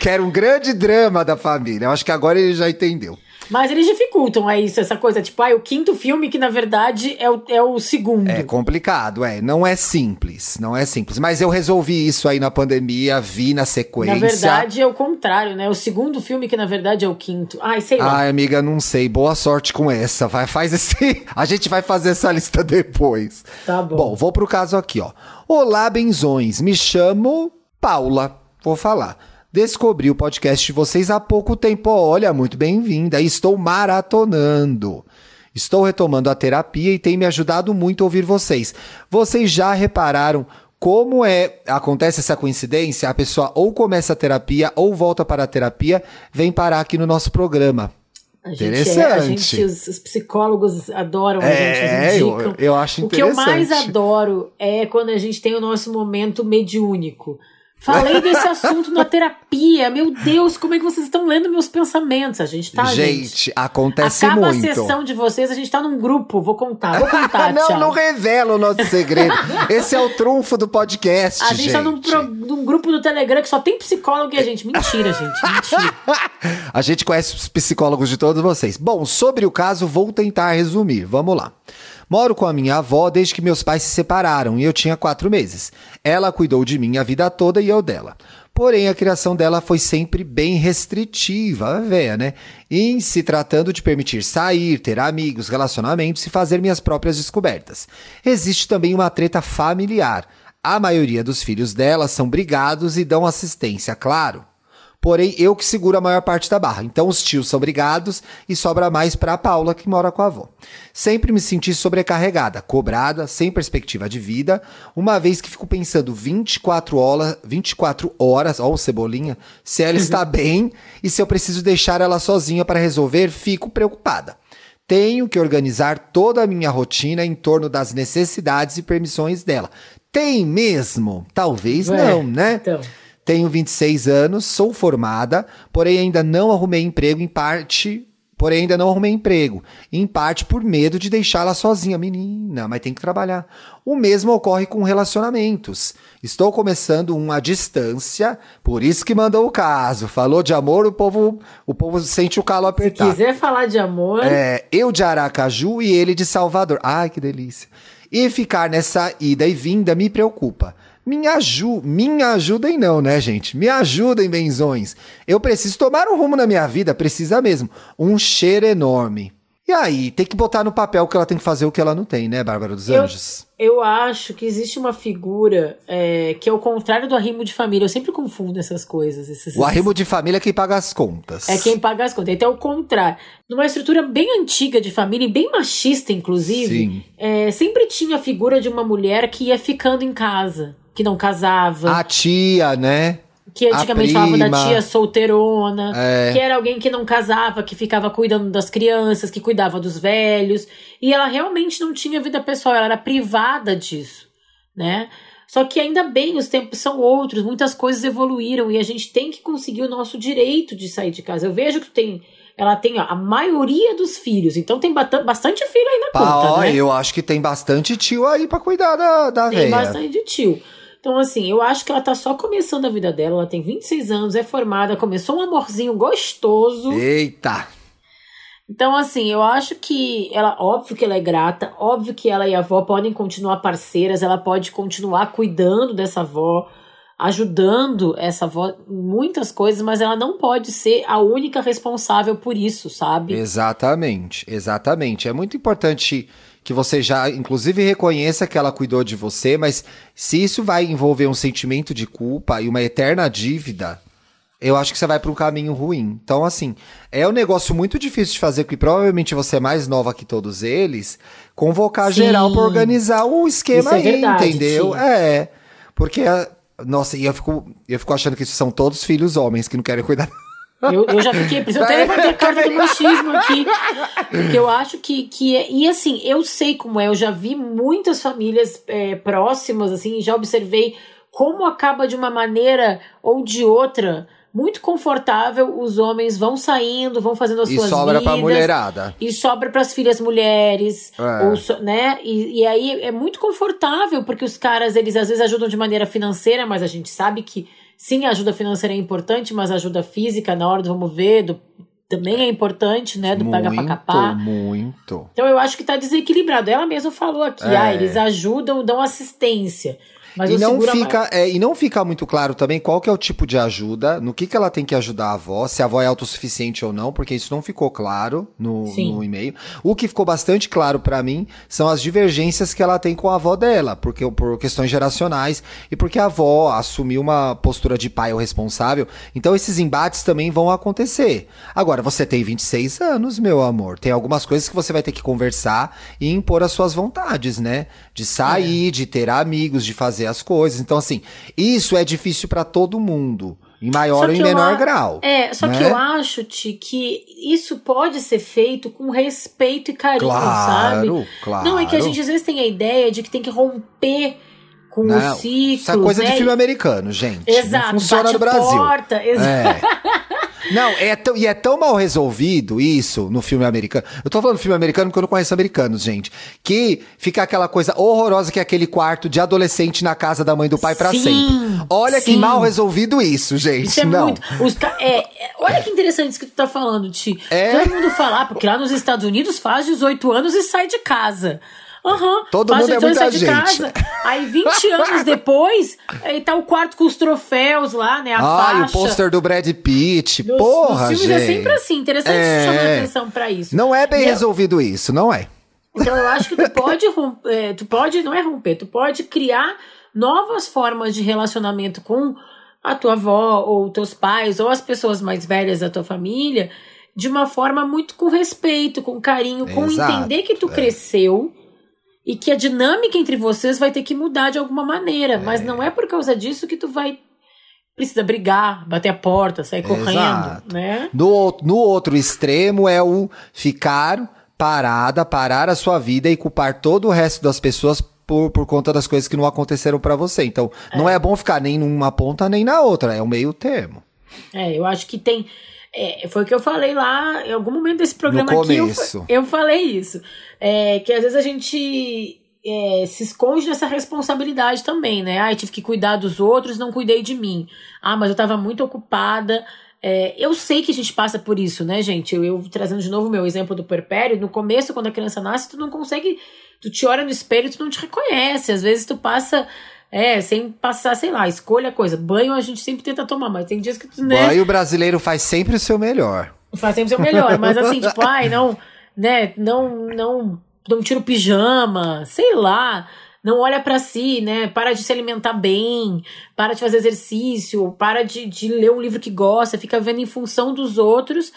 Que era um grande drama da família. Eu acho que agora ele já entendeu. Mas eles dificultam é isso, essa coisa. Tipo, ah, o quinto filme que, na verdade, é o, é o segundo. É complicado, é. Não é simples, não é simples. Mas eu resolvi isso aí na pandemia, vi na sequência. Na verdade, é o contrário, né? O segundo filme que, na verdade, é o quinto. Ai, sei lá. Ai, amiga, não sei. Boa sorte com essa. Vai, faz esse. A gente vai fazer essa lista depois. Tá bom. Bom, vou pro caso aqui, ó. Olá, benzões. Me chamo Paula. Vou falar. Descobri o podcast de vocês há pouco tempo. Olha, muito bem-vinda. Estou maratonando. Estou retomando a terapia e tem me ajudado muito a ouvir vocês. Vocês já repararam como é acontece essa coincidência? A pessoa ou começa a terapia ou volta para a terapia, vem parar aqui no nosso programa. A gente, é, Interessante. a gente os, os psicólogos adoram a É, gente, eu, nos indicam. eu acho O que eu mais interessante. adoro é quando a gente tem o nosso momento mediúnico. Falei desse assunto na terapia. Meu Deus, como é que vocês estão lendo meus pensamentos? A gente tá, gente. gente, acontece Acaba muito. a sessão de vocês, a gente tá num grupo. Vou contar, vou contar, não, Thiago. não revela o nosso segredo. Esse é o trunfo do podcast, A gente, gente. tá num, pro- num grupo do Telegram que só tem psicólogo e a gente. Mentira, gente. Mentira. A gente conhece os psicólogos de todos vocês. Bom, sobre o caso, vou tentar resumir. Vamos lá. Moro com a minha avó desde que meus pais se separaram e eu tinha quatro meses. Ela cuidou de mim a vida toda e eu dela. Porém, a criação dela foi sempre bem restritiva, a véia, né? Em se tratando de permitir sair, ter amigos, relacionamentos e fazer minhas próprias descobertas. Existe também uma treta familiar. A maioria dos filhos dela são brigados e dão assistência, claro. Porém, eu que seguro a maior parte da barra. Então, os tios são brigados e sobra mais para a Paula, que mora com a avó. Sempre me senti sobrecarregada, cobrada, sem perspectiva de vida, uma vez que fico pensando 24 horas, 24 horas, ó, o cebolinha, se ela está bem e se eu preciso deixar ela sozinha para resolver, fico preocupada. Tenho que organizar toda a minha rotina em torno das necessidades e permissões dela. Tem mesmo? Talvez Ué, não, né? Então. Tenho 26 anos, sou formada, porém ainda não arrumei emprego em parte. Porém, ainda não arrumei emprego. Em parte por medo de deixá-la sozinha. Menina, mas tem que trabalhar. O mesmo ocorre com relacionamentos. Estou começando um à distância, por isso que mandou o caso. Falou de amor, o povo, o povo sente o calo Se apertar. quiser falar de amor, É, eu de Aracaju e ele de Salvador. Ai, que delícia. E ficar nessa ida e vinda me preocupa. Me, aju me ajudem não, né, gente? Me ajudem, benzões. Eu preciso tomar um rumo na minha vida, precisa mesmo. Um cheiro enorme. E aí, tem que botar no papel que ela tem que fazer o que ela não tem, né, Bárbara dos Eu- Anjos? eu acho que existe uma figura é, que é o contrário do arrimo de família. Eu sempre confundo essas coisas. Esses, O arrimo de família é quem paga as contas. É quem paga as contas. Então é o contrário. Numa estrutura bem antiga de família, e bem machista, inclusive, é, sempre tinha a figura de uma mulher que ia ficando em casa, que não casava. A tia, né? que antigamente falava da tia solteirona, É. que era alguém que não casava, que ficava cuidando das crianças, que cuidava dos velhos. E ela realmente não tinha vida pessoal, ela era privada disso, né? Só que ainda bem, os tempos são outros, muitas coisas evoluíram e a gente tem que conseguir o nosso direito de sair de casa. Eu vejo que tem. Ela tem ó, a maioria dos filhos, então tem bastante filho aí na conta, Ó, né? eu acho que tem bastante tio aí pra cuidar da, da Tem véia. bastante tio. Então, assim, eu acho que ela tá só começando a vida dela. Ela tem 26 anos, é formada, começou um amorzinho gostoso. Eita! Então, assim, eu acho que ela, óbvio que ela é grata, óbvio que ela e a avó podem continuar parceiras, ela pode continuar cuidando dessa avó, ajudando essa avó em muitas coisas, mas ela não pode ser a única responsável por isso, sabe? Exatamente, exatamente. É muito importante que você já, inclusive, reconheça que ela cuidou de você, mas se isso vai envolver um sentimento de culpa e uma eterna dívida, eu acho que você vai para um caminho ruim. Então, assim, é um negócio muito difícil de fazer, porque provavelmente você é mais nova que todos eles, convocar Sim. geral para organizar o esquema Isso é aí, verdade, entendeu? Tia. É. Porque, nossa, e eu fico, eu fico achando que são todos filhos homens que não querem cuidar. Eu, eu já fiquei, eu até levantei a carta do machismo aqui, porque eu acho que, que é, e assim, eu sei como é, eu já vi muitas famílias é, próximas, assim, já observei como acaba de uma maneira ou de outra muito confortável, os homens vão saindo, vão fazendo as e suas vidas. E sobra pra mulherada. E sobra para as filhas mulheres, é. ou, né? E, e aí é muito confortável, porque os caras, eles às vezes ajudam de maneira financeira, mas a gente sabe que sim, a ajuda financeira é importante, mas a ajuda física, na hora do vamos ver, do, também é importante, né? Do muito, pagar pra capar. Muito. Então eu acho que tá desequilibrado. Ela mesma falou aqui, é. ah, eles ajudam, dão assistência. Mas e não fica é, e não fica muito claro também qual que é o tipo de ajuda, no que, que ela tem que ajudar a avó, se a avó é autossuficiente ou não, porque isso não ficou claro no, no e-mail. O que ficou bastante claro para mim são as divergências que ela tem com a avó dela, porque por questões geracionais e porque a avó assumiu uma postura de pai ou responsável. Então esses embates também vão acontecer. Agora você tem 26 anos, meu amor, tem algumas coisas que você vai ter que conversar e impor as suas vontades, né? De sair, é. de ter amigos, de fazer fazer as coisas. Então, assim, isso é difícil para todo mundo. Em maior ou em menor grau. É, só né? que eu acho, Ti, que isso pode ser feito com respeito e carinho, claro, sabe? Claro. Não, é que a gente às vezes tem a ideia de que tem que romper com não, o ciclo. Isso é coisa né? de filme americano, gente. Exato. Não funciona no Brasil. Porta, exato. É. Não, é tão, e é tão mal resolvido isso no filme americano. Eu tô falando filme americano porque eu não conheço americanos, gente. Que fica aquela coisa horrorosa que é aquele quarto de adolescente na casa da mãe do pai para sempre. Olha sim. que mal resolvido isso, gente. Isso é não. muito. Os, é, é, olha que interessante isso que tu tá falando, Ti. É? Todo mundo fala, ah, porque lá nos Estados Unidos faz 18 anos e sai de casa. Aham. Todo mundo é muita gente. Casa. Aí 20 anos depois, aí tá o quarto com os troféus lá, né? A ah, faixa. e o pôster do Brad Pitt. Nos, Porra, nos é gente. é sempre assim. Interessante é... chamar atenção pra isso. Não é bem e resolvido eu... isso, não é? Então eu acho que tu pode romper, é, tu pode, não é romper, tu pode criar novas formas de relacionamento com a tua avó ou teus pais ou as pessoas mais velhas da tua família de uma forma muito com respeito, com carinho, com Exato, entender que tu é. cresceu e que a dinâmica entre vocês vai ter que mudar de alguma maneira, é. mas não é por causa disso que tu vai precisa brigar, bater a porta, sair Exato. correndo, né? No, no outro extremo é o ficar parada, parar a sua vida e culpar todo o resto das pessoas por, por conta das coisas que não aconteceram para você. Então, é. não é bom ficar nem numa ponta nem na outra, é o meio termo. É, eu acho que tem é, foi o que eu falei lá, em algum momento desse programa aqui, eu, eu falei isso. É, que às vezes a gente é, se esconde nessa responsabilidade também, né? Ah, eu tive que cuidar dos outros, não cuidei de mim. Ah, mas eu tava muito ocupada. É, eu sei que a gente passa por isso, né, gente? Eu, eu trazendo de novo o meu exemplo do perpério, no começo, quando a criança nasce, tu não consegue. Tu te olha no espelho e tu não te reconhece. Às vezes tu passa é, sem passar, sei lá, escolha a coisa. Banho a gente sempre tenta tomar, mas tem dias que tu, né? Banho brasileiro faz sempre o seu melhor. Faz sempre o seu melhor, mas assim, tipo, ai, não, né, não, não, não tira o pijama, sei lá. Não olha para si, né? Para de se alimentar bem, para de fazer exercício, para de, de ler um livro que gosta, fica vendo em função dos outros.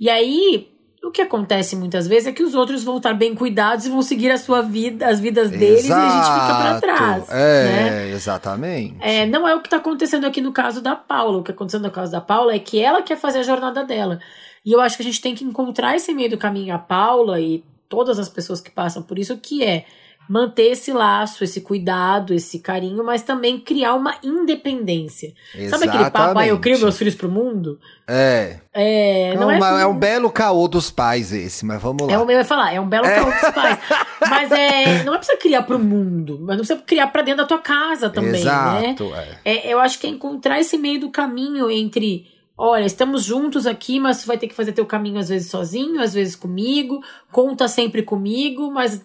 E aí, o que acontece muitas vezes é que os outros vão estar bem cuidados e vão seguir a sua vida, as vidas deles Exato. e a gente fica para trás. É, né? exatamente. É, não é o que está acontecendo aqui no caso da Paula. O que está acontecendo no caso da Paula é que ela quer fazer a jornada dela. E eu acho que a gente tem que encontrar esse meio do caminho, a Paula e todas as pessoas que passam por isso, que é manter esse laço, esse cuidado, esse carinho, mas também criar uma independência. Exatamente. Sabe aquele papo, ah, eu crio meus filhos pro mundo? É. É, não, não é, é, um belo caô dos pais esse, mas vamos lá. É o eu ia falar, é um belo é. caô dos pais. mas é, não é pra você criar pro mundo, mas não precisa criar pra dentro da tua casa também, Exato, né? É. é. eu acho que é encontrar esse meio do caminho entre olha, estamos juntos aqui, mas tu vai ter que fazer teu caminho às vezes sozinho, às vezes comigo, conta sempre comigo, mas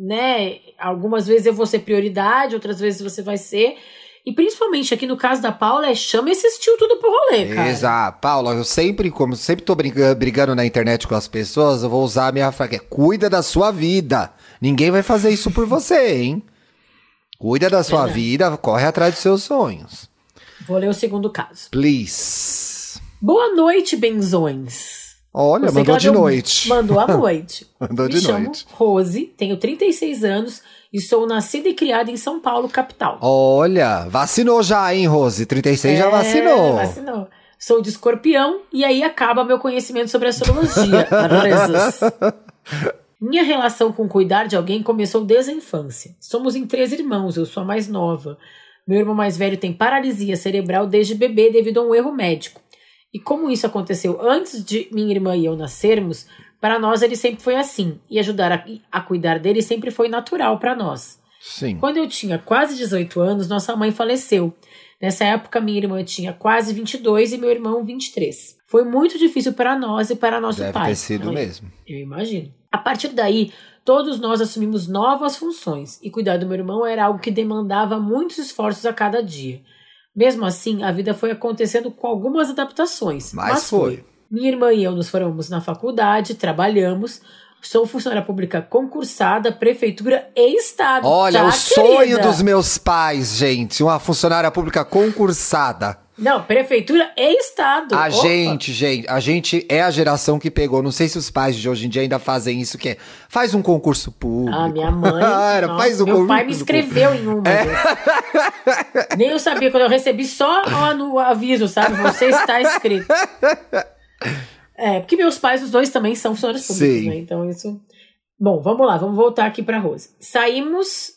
né? Algumas vezes eu vou ser prioridade, outras vezes você vai ser. E principalmente aqui no caso da Paula, é chama esse estilo tudo pro rolê, cara. Exato. Paula, eu sempre, como sempre tô brigando, brigando na internet com as pessoas, eu vou usar a minha frase, cuida da sua vida. Ninguém vai fazer isso por você, hein? Cuida da sua Verdade. vida, corre atrás dos seus sonhos. Vou ler o segundo caso. Please. Boa noite, benzões. Olha, mandou de noite. Mandou à noite. mandou Me de chamo noite. Rose, tenho 36 anos e sou nascida e criada em São Paulo, capital. Olha, vacinou já, hein, Rose? 36 já É, vacinou. vacinou. Sou de escorpião e aí acaba meu conhecimento sobre astrologia. Minha relação com cuidar de alguém começou desde a infância. Somos em três irmãos, eu sou a mais nova. Meu irmão mais velho tem paralisia cerebral desde bebê devido a um erro médico. E como isso aconteceu antes de minha irmã e eu nascermos, para nós ele sempre foi assim. E ajudar a, a cuidar dele sempre foi natural para nós. Sim. Quando eu tinha quase 18 anos, nossa mãe faleceu. Nessa época, minha irmã tinha quase 22 e meu irmão 23. Foi muito difícil para nós e para nosso Deve pai. ter sido Ela- mesmo. Eu imagino. A partir daí, todos nós assumimos novas funções e cuidar do meu irmão era algo que demandava muitos esforços a cada dia. Mesmo assim, a vida foi acontecendo com algumas adaptações. Mas foi. Minha irmã e eu nos formamos na faculdade, trabalhamos. Sou funcionária pública concursada, prefeitura e estado. Olha, tá, o sonho querida? dos meus pais, gente. Uma funcionária pública concursada. Não, prefeitura e estado. A Opa. gente, gente, a gente é a geração que pegou. Não sei se os pais de hoje em dia ainda fazem isso, que é faz um concurso público. Ah, minha mãe. Nossa, faz um meu pai me concurso escreveu em uma. É. Nem eu sabia quando eu recebi só ó, no aviso, sabe? Você está inscrito. É, porque meus pais, os dois também são funcionários públicos, né? Então isso. Bom, vamos lá, vamos voltar aqui para Rose. Saímos.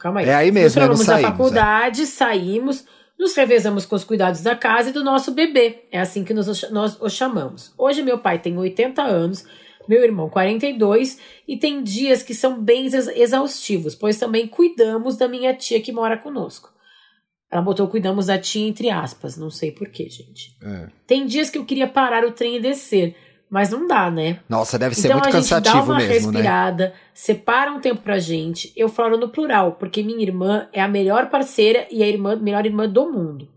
Calma aí. É aí mesmo? Não Nos saímos, da faculdade, saímos, nos revezamos com os cuidados da casa e do nosso bebê. É assim que nos, nós o chamamos. Hoje meu pai tem 80 anos, meu irmão 42 e tem dias que são bem ex- exaustivos, pois também cuidamos da minha tia que mora conosco. Ela botou cuidamos da tia entre aspas, não sei porquê, gente. É. Tem dias que eu queria parar o trem e descer, mas não dá, né? Nossa, deve ser então muito a gente dá cansativo uma mesmo, né? respirada, separa um tempo pra gente. Eu falo no plural, porque minha irmã é a melhor parceira e a irmã, melhor irmã do mundo.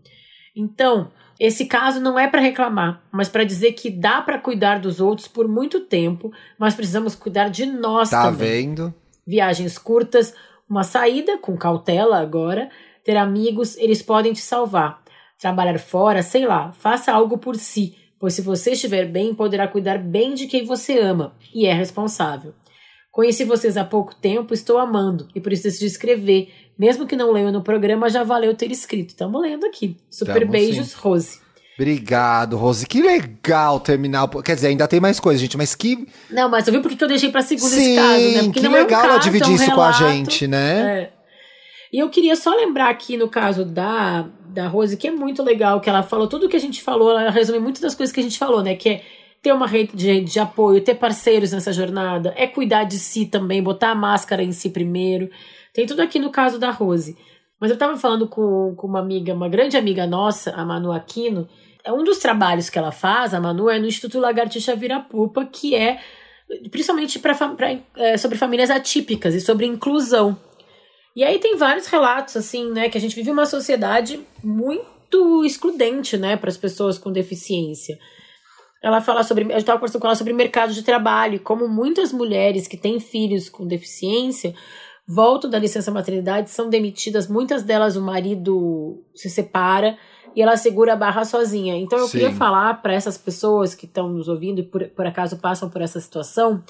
Então, esse caso não é pra reclamar, mas pra dizer que dá pra cuidar dos outros por muito tempo, mas precisamos cuidar de nós Tá também. vendo? Viagens curtas, uma saída com cautela agora, ter amigos, eles podem te salvar. Trabalhar fora, sei lá, faça algo por si, pois se você estiver bem, poderá cuidar bem de quem você ama e é responsável. Conheci vocês há pouco tempo, estou amando e por isso decidi escrever. Mesmo que não leiam no programa, já valeu ter escrito. Estamos lendo aqui. Super Tamo beijos, Rose. Obrigado, Rose. Que legal terminar. Quer dizer, ainda tem mais coisa, gente, mas que. Não, mas você viu por que eu deixei para segunda Sim, esse caso, né? Porque que não é um legal caso, ela dividir é um isso com a gente, né? É. E eu queria só lembrar aqui no caso da, da Rose, que é muito legal, que ela falou tudo que a gente falou, ela resume muitas das coisas que a gente falou, né? Que é ter uma rede de, de apoio, ter parceiros nessa jornada, é cuidar de si também, botar a máscara em si primeiro. Tem tudo aqui no caso da Rose. Mas eu tava falando com, com uma amiga, uma grande amiga nossa, a Manu Aquino. É um dos trabalhos que ela faz, a Manu, é no Instituto Lagartixa Virapupa, que é principalmente pra, pra, é, sobre famílias atípicas e sobre inclusão. E aí tem vários relatos, assim, né, que a gente vive uma sociedade muito excludente, né, para as pessoas com deficiência. Ela fala sobre, eu estava conversando com ela sobre mercado de trabalho, como muitas mulheres que têm filhos com deficiência voltam da licença maternidade, são demitidas, muitas delas o marido se separa e ela segura a barra sozinha. Então eu Sim. queria falar para essas pessoas que estão nos ouvindo e por, por acaso passam por essa situação,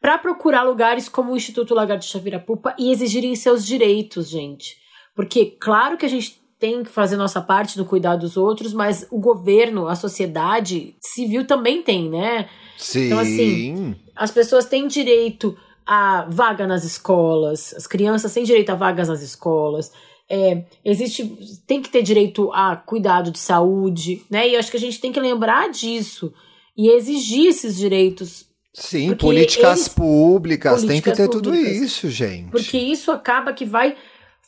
para procurar lugares como o Instituto Lagartixa Virapupa e exigirem seus direitos, gente. Porque, claro que a gente tem que fazer nossa parte no cuidar dos outros, mas o governo, a sociedade civil também tem, né? Sim. Então, assim, As pessoas têm direito a vaga nas escolas, as crianças têm direito a vagas nas escolas. É, existe, tem que ter direito a cuidado de saúde, né? E acho que a gente tem que lembrar disso e exigir esses direitos Sim, porque políticas eles- públicas, tem que políticas ter tudo públicas. isso, gente. Porque isso acaba que vai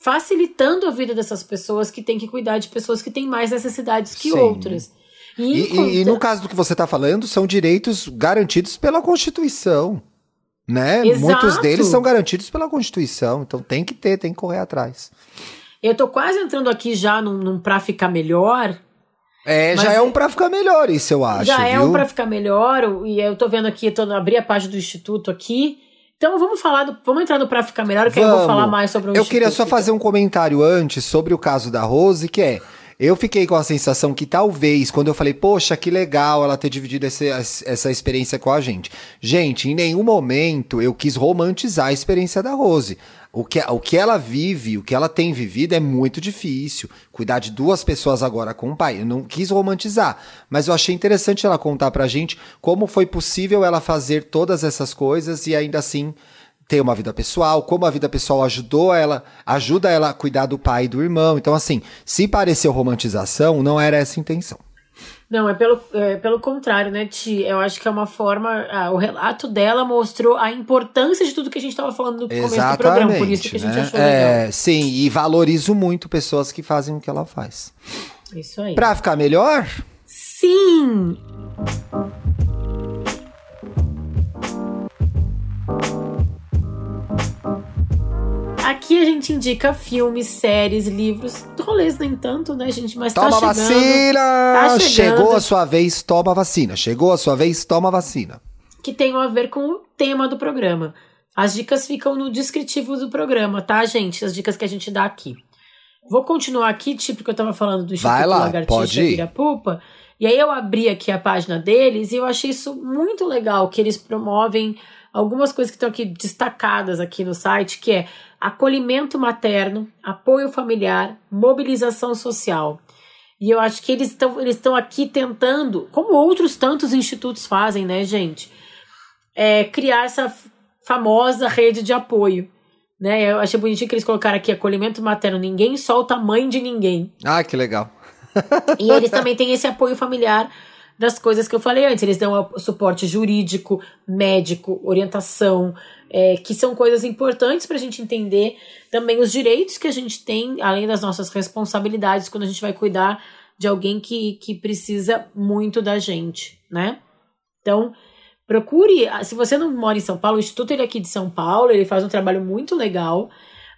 facilitando a vida dessas pessoas que têm que cuidar de pessoas que têm mais necessidades que Sim. outras. E, e- e no caso do que você está falando, são direitos garantidos pela Constituição. Né? Exato. Muitos deles são garantidos pela Constituição. Então tem que ter, tem que correr atrás. Eu tô quase entrando aqui já num, num pra ficar melhor. É, Mas já é é- um pra ficar melhor, isso eu acho. já é viu? um pra ficar melhor. E eu tô vendo aqui, tô abri a página do Instituto aqui. Então vamos falar do, vamos entrar no pra ficar melhor, que aí eu vou Vamos. falar mais sobre o Eu queria só fazer um comentário antes sobre o caso da Rose, que é. Eu fiquei com a sensação que talvez, quando eu falei, poxa, que legal ela ter dividido esse, essa experiência com a gente. Gente, em nenhum momento eu quis romantizar a experiência da Rose. O que, o que ela vive, o que ela tem vivido é muito difícil. Cuidar de duas pessoas agora com o pai. Eu não quis romantizar, mas eu achei interessante ela contar pra gente como foi possível ela fazer todas essas coisas e ainda assim ter uma vida pessoal, como a vida pessoal ajudou ela, ajuda ela a cuidar do pai e do irmão. Então, assim, se pareceu romantização, não era essa a intenção. Não, é pelo, é pelo contrário, né, Ti? Eu acho que é uma forma. Ah, o relato dela mostrou a importância de tudo que a gente estava falando no começo do programa. Por isso que a gente né? achou legal. É, sim, e valorizo muito pessoas que fazem o que ela faz. Isso aí. Pra ficar melhor? Sim! Aqui a gente indica filmes, séries, livros, rolês nem tanto, né, gente? Mas toma tá chegando. Vacina! Tá Chegou a sua vez, toma vacina. Chegou a sua vez, toma vacina. Que tem a ver com o tema do programa. As dicas ficam no descritivo do programa, tá, gente? As dicas que a gente dá aqui. Vou continuar aqui, tipo que eu tava falando do Instituto Vai lá, Lagartixa Vira-Pupa. E aí eu abri aqui a página deles e eu achei isso muito legal, que eles promovem algumas coisas que estão aqui destacadas aqui no site, que é acolhimento materno, apoio familiar, mobilização social. E eu acho que eles estão eles estão aqui tentando, como outros tantos institutos fazem, né, gente? É, criar essa famosa rede de apoio. Né? Eu achei bonitinho que eles colocaram aqui acolhimento materno, ninguém solta a mãe de ninguém. Ah, que legal. e eles também têm esse apoio familiar das coisas que eu falei antes. Eles dão suporte jurídico, médico, orientação, é, que são coisas importantes para a gente entender também os direitos que a gente tem, além das nossas responsabilidades, quando a gente vai cuidar de alguém que, que precisa muito da gente, né? Então, procure. Se você não mora em São Paulo, o Instituto ele é aqui de São Paulo, ele faz um trabalho muito legal.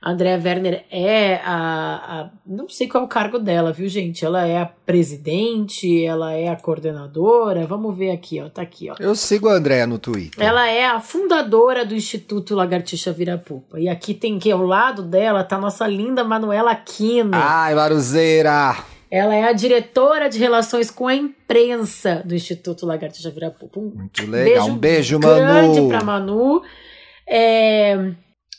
A Andrea Werner é a, a, Não sei qual é o cargo dela, viu, gente? Ela é a presidente, ela é a coordenadora. Vamos ver aqui, ó. Tá aqui, ó. Eu sigo a Andrea no Twitter. Ela é a fundadora do Instituto Lagartixa Virapupa. E aqui tem que ao lado dela tá a nossa linda Manuela Aquino. Ai, Maruzeira! Ela é a diretora de relações com a imprensa do Instituto Lagartixa Virapupa. Um Muito legal. Beijo um beijo, Manu. Grande pra Manu. É,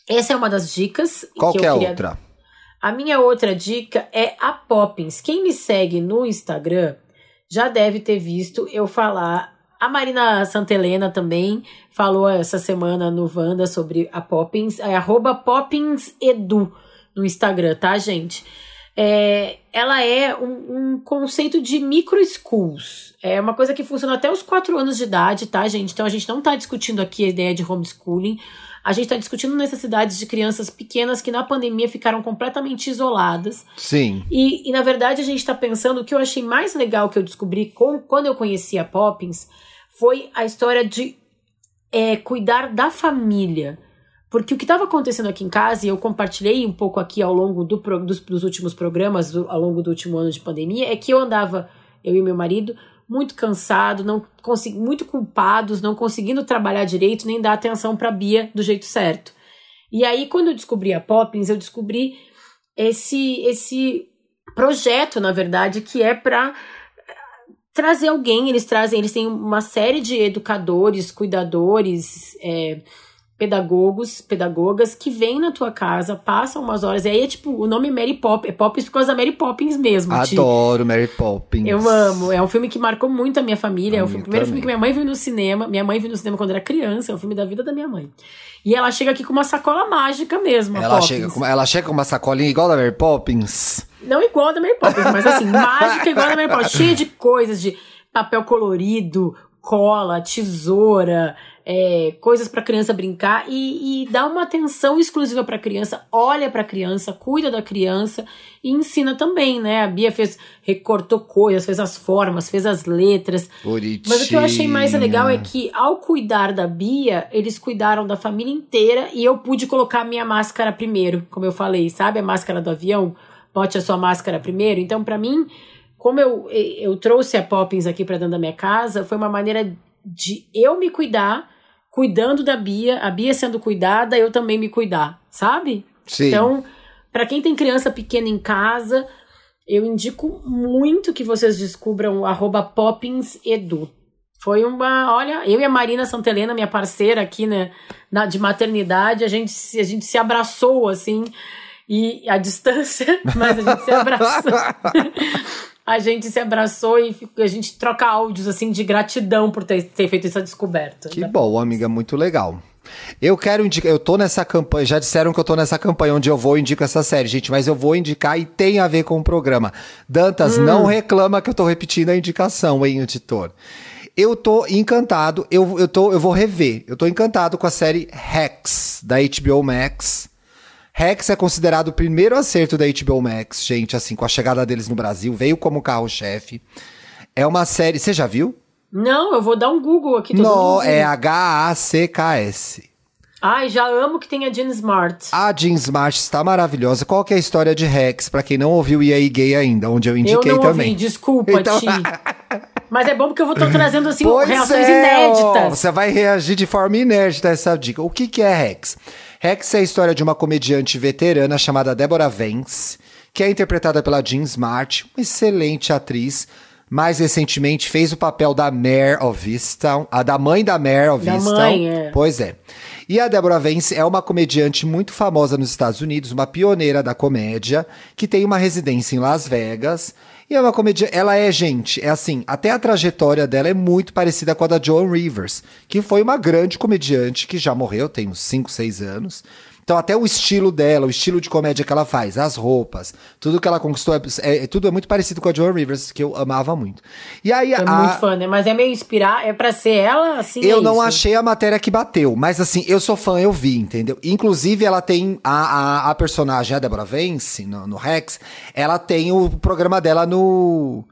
essa é uma das dicas. Qual que, que é a queria... outra? A minha outra dica é a Poppins. Quem me segue no Instagram já deve ter visto eu falar. A Marina Santelena também falou essa semana no Vanda sobre a Poppins. É arroba PoppinsEdu no Instagram, tá, gente? É, ela é um, um, conceito de micro schools. É uma coisa que funciona até os 4 anos de idade, tá, gente? Então a gente não tá discutindo aqui a ideia de homeschooling. A gente está discutindo necessidades de crianças pequenas que na pandemia ficaram completamente isoladas. Sim. E, e na verdade a gente está pensando o que eu achei mais legal que eu descobri com, quando eu conheci a Poppins foi a história de é, cuidar da família. Porque o que estava acontecendo aqui em casa, e eu compartilhei um pouco aqui ao longo do, dos, dos últimos programas, do, ao longo do último ano de pandemia, é que eu andava, eu e meu marido, muito cansado, não muito culpados, não conseguindo trabalhar direito nem dar atenção para Bia do jeito certo. E aí quando eu descobri a Poppins, eu descobri esse esse projeto, na verdade, que é para trazer alguém, eles trazem, eles têm uma série de educadores, cuidadores, é, pedagogos, pedagogas que vêm na tua casa, passam umas horas, e aí é tipo, o nome é Mary Poppins, é Poppins por causa da Mary Poppins mesmo. Adoro tipo. Mary Poppins. Eu amo, é um filme que marcou muito a minha família, a é o primeiro também. filme que minha mãe viu no cinema, minha mãe viu no cinema quando era criança, é o filme da vida da minha mãe. E ela chega aqui com uma sacola mágica mesmo, ela chega, com, ela chega com uma sacolinha igual da Mary Poppins. Não igual a da Mary Poppins, mas assim, mágica igual a da Mary Poppins, cheia de coisas, de papel colorido, cola, tesoura, é, coisas para criança brincar e, e dá uma atenção exclusiva para criança, olha para criança, cuida da criança e ensina também, né? A Bia fez recortou coisas, fez as formas, fez as letras. Bonitinha. Mas o que eu achei mais legal é que ao cuidar da Bia, eles cuidaram da família inteira e eu pude colocar a minha máscara primeiro, como eu falei, sabe a máscara do avião? Bote a sua máscara primeiro. Então, para mim, como eu, eu trouxe a Poppins aqui para dentro da minha casa, foi uma maneira de eu me cuidar cuidando da Bia, a Bia sendo cuidada, eu também me cuidar, sabe? Sim. Então, para quem tem criança pequena em casa, Eu indico muito que vocês descubram o arroba poppinsedu. Foi uma, olha, eu e a Marina Santelena, minha parceira aqui, né, na, de maternidade, a gente, a gente se abraçou, assim, e a distância, mas a gente se abraçou. a gente se abraçou e a gente troca áudios, assim, de gratidão por ter, ter feito essa descoberta. Que bom, amiga, muito legal. Eu quero indicar, eu tô nessa campanha, já disseram que eu tô nessa campanha onde eu vou indicar essa série, gente, mas eu vou indicar e tem a ver com o programa. Dantas, hum. não reclama que eu tô repetindo a indicação, hein, editor. Eu tô encantado, eu, eu, tô, eu vou rever. Eu tô encantado com a série Rex, da HBO Max. Rex é considerado o primeiro acerto da HBO Max, gente, assim, com a chegada deles no Brasil, veio como carro-chefe. É uma série. Você já viu? Não, eu vou dar um Google aqui. Não, é H-A-C-K-S. Ai, já amo que tem a Jean Smart. A Jean Smart está maravilhosa. Qual que é a história de Rex, para quem não ouviu e aí gay ainda, onde eu indiquei eu não também. Ouvi, desculpa, então... Ti. Mas é bom porque eu vou estar trazendo assim pois reações é, inéditas. Ó, você vai reagir de forma inédita a essa dica. O que, que é Rex? Rex é a história de uma comediante veterana chamada Deborah Vance, que é interpretada pela Jean Smart, uma excelente atriz mais recentemente fez o papel da Mare of Easttown, a da mãe da Mare of da Easttown. Mãe, é. Pois é. E a Deborah Vance é uma comediante muito famosa nos Estados Unidos, uma pioneira da comédia, que tem uma residência em Las Vegas. E é uma comédia, ela é, gente, é assim, até a trajetória dela é muito parecida com a da Joan Rivers, que foi uma grande comediante que já morreu, tem uns 5, 6 anos, então, até o estilo dela, o estilo de comédia que ela faz, as roupas, tudo que ela conquistou, é, é tudo é muito parecido com a Joan Rivers, que eu amava muito. E aí, é a, muito fã, né? Mas é meio inspirar, é pra ser ela, assim. Eu é não isso. achei a matéria que bateu, mas assim, eu sou fã, eu vi, entendeu? Inclusive, ela tem a, a, a personagem, a Deborah Vance, no, no Rex, ela tem o programa dela no.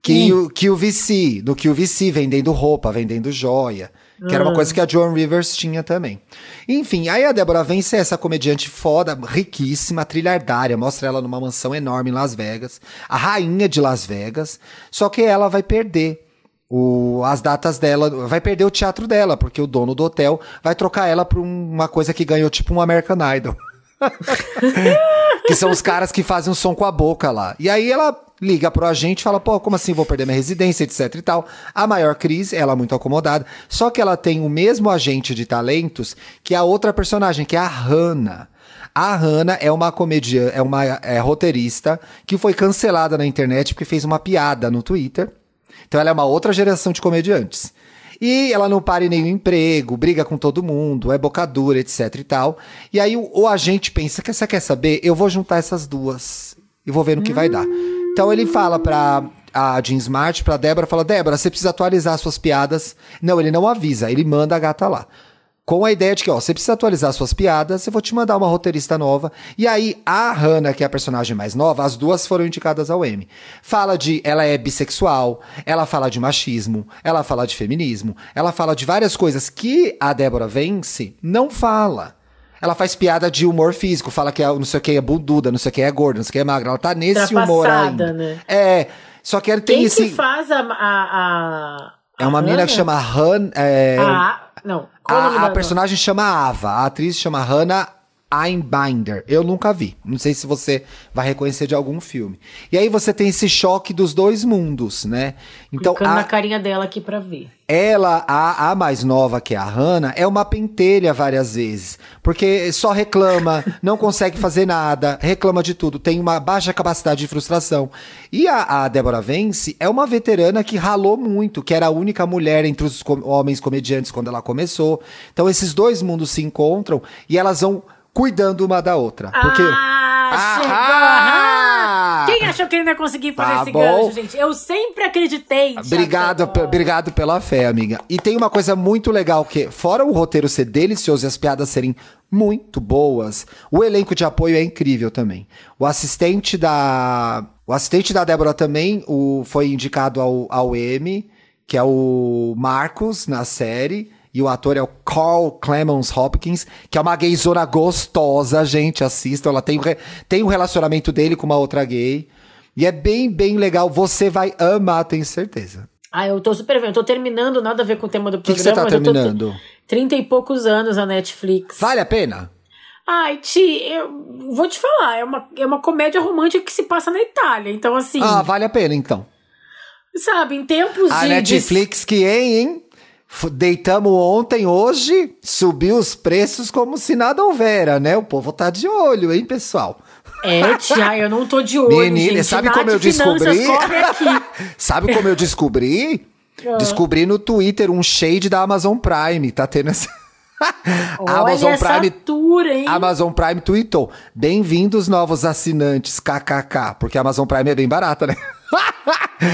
Que, o, que o VC, no que o VC, vendendo roupa, vendendo joia. Que era uma coisa que a Joan Rivers tinha também. Enfim, aí a Débora vence essa comediante foda, riquíssima, trilhardária. Mostra ela numa mansão enorme em Las Vegas. A rainha de Las Vegas. Só que ela vai perder o, as datas dela, vai perder o teatro dela, porque o dono do hotel vai trocar ela por uma coisa que ganhou tipo um American Idol. que são os caras que fazem um som com a boca lá. E aí ela liga pro agente e fala, pô, como assim vou perder minha residência, etc e tal. A maior crise, ela muito acomodada, só que ela tem o mesmo agente de talentos que a outra personagem, que é a Hannah. A Hannah é uma comediante, é uma é, roteirista que foi cancelada na internet porque fez uma piada no Twitter. Então ela é uma outra geração de comediantes. E ela não para em nenhum emprego, briga com todo mundo, é bocadura, etc e tal. E aí o, o agente pensa, que você quer saber? Eu vou juntar essas duas e vou ver no que hum. vai dar. Então ele fala pra a Jean Smart, pra Débora, fala, Débora, você precisa atualizar suas piadas. Não, ele não avisa, ele manda a gata lá. Com a ideia de que, ó, você precisa atualizar suas piadas, eu vou te mandar uma roteirista nova. E aí, a Hannah, que é a personagem mais nova, as duas foram indicadas ao Emmy. Fala de, ela é bissexual, ela fala de machismo, ela fala de feminismo, ela fala de várias coisas que a Débora Vence não fala. Ela faz piada de humor físico, fala que é, não sei o que é bunduda, não sei o que é gorda, não sei o que é magra. Ela tá nesse humor ainda. Né? É. Só que ela tem Quem esse. Quem que faz a. a, a é uma menina que chama Han. É, ah, não. a, a personagem chama Ava, a atriz chama Hannah Einbinder. Eu nunca vi. Não sei se você vai reconhecer de algum filme. E aí você tem esse choque dos dois mundos, né? Então, Clicando a, na carinha dela aqui pra ver. Ela, a, a mais nova que é a Hannah, é uma pentelha várias vezes. Porque só reclama, não consegue fazer nada, reclama de tudo, tem uma baixa capacidade de frustração. E a, a Deborah Vance é uma veterana que ralou muito, que era a única mulher entre os com homens comediantes quando ela começou. Então esses dois mundos se encontram e elas vão cuidando uma da outra. Porque. Ah! Ah! Quem achou que ele não ia conseguir fazer tá esse bom. gancho, gente? Eu sempre acreditei. Obrigado, obrigado pela fé, amiga. E tem uma coisa muito legal que, fora o roteiro ser delicioso e as piadas serem muito boas, o elenco de apoio é incrível também. O assistente da. O assistente da Débora também o, foi indicado ao, ao Emmy, que é o Marcos na série. E o ator é o Carl Clemons Hopkins, que é uma gayzona gostosa, gente. Assistam. Ela tem, tem um relacionamento dele com uma outra gay. E é bem, bem legal. Você vai amar, tenho certeza. Ah, eu tô super vendo. Eu tô terminando, nada a ver com o tema do programa. O que, você tá terminando? Trinta e poucos anos a Netflix. Vale a pena? Ai, Ti, eu vou te falar, é uma, é uma comédia romântica que se passa na Itália. Então, assim. Ah, vale a pena então. Sabe, em tempos A de. Netflix que, hein, hein? Deitamos ontem, hoje subiu os preços como se nada houvera, né? O povo tá de olho, hein, pessoal? É, Tia, eu não tô de olho. Menina, gente. sabe como eu descobri? Sabe como eu descobri? Ah. Descobri no Twitter um shade da Amazon Prime. Tá tendo essa. Olha Amazon Prime altura, hein? Amazon Prime tweetou: Bem-vindos, novos assinantes, kkk. Porque a Amazon Prime é bem barata, né?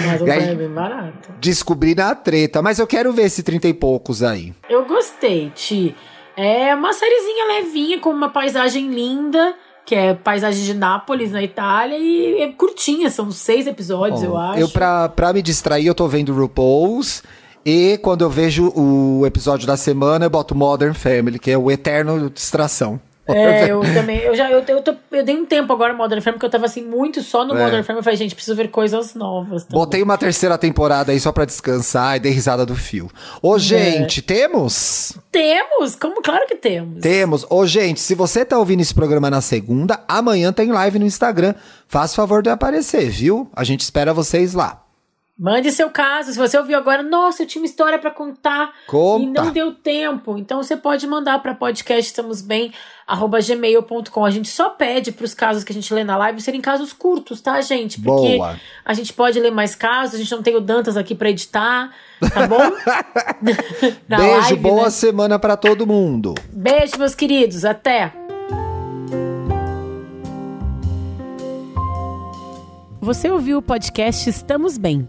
Mas o aí? é bem barato. Descobri na treta, mas eu quero ver esse 30 e poucos aí. Eu gostei, Ti. É uma sériezinha levinha, com uma paisagem linda, que é paisagem de Nápoles, na Itália, e é curtinha, são seis episódios, eu Ó, acho. Eu, pra, pra me distrair, eu tô vendo RuPaul's. E quando eu vejo o episódio da semana, eu boto Modern Family, que é o eterno distração. É, eu também. Eu já eu, eu, tô- eu dei um tempo agora no Modern Family, porque eu tava assim, muito só no É. Modern Family. Eu falei, gente, preciso ver coisas novas. também. Botei uma terceira temporada aí só pra descansar e dei risada do fio. Ô, gente, temos? Temos! Como? Claro que temos. Temos. Ô, gente, se você tá ouvindo esse programa na segunda, amanhã tem live no Instagram. Faça o favor de aparecer, viu? A gente espera vocês lá. Mande seu caso. Se você ouviu agora, nossa, eu tinha uma história pra contar Conta. e não deu tempo. Então você pode mandar pra podcast estamos bem arroba gmail.com. A gente só pede pros casos que a gente lê na live serem casos curtos, tá, gente? Porque Boa. a gente pode ler mais casos, a gente não tem o Dantas aqui pra editar, tá bom? Beijo, live, boa né? semana pra todo mundo. Beijo, meus queridos. Até. Você ouviu o podcast Estamos Bem.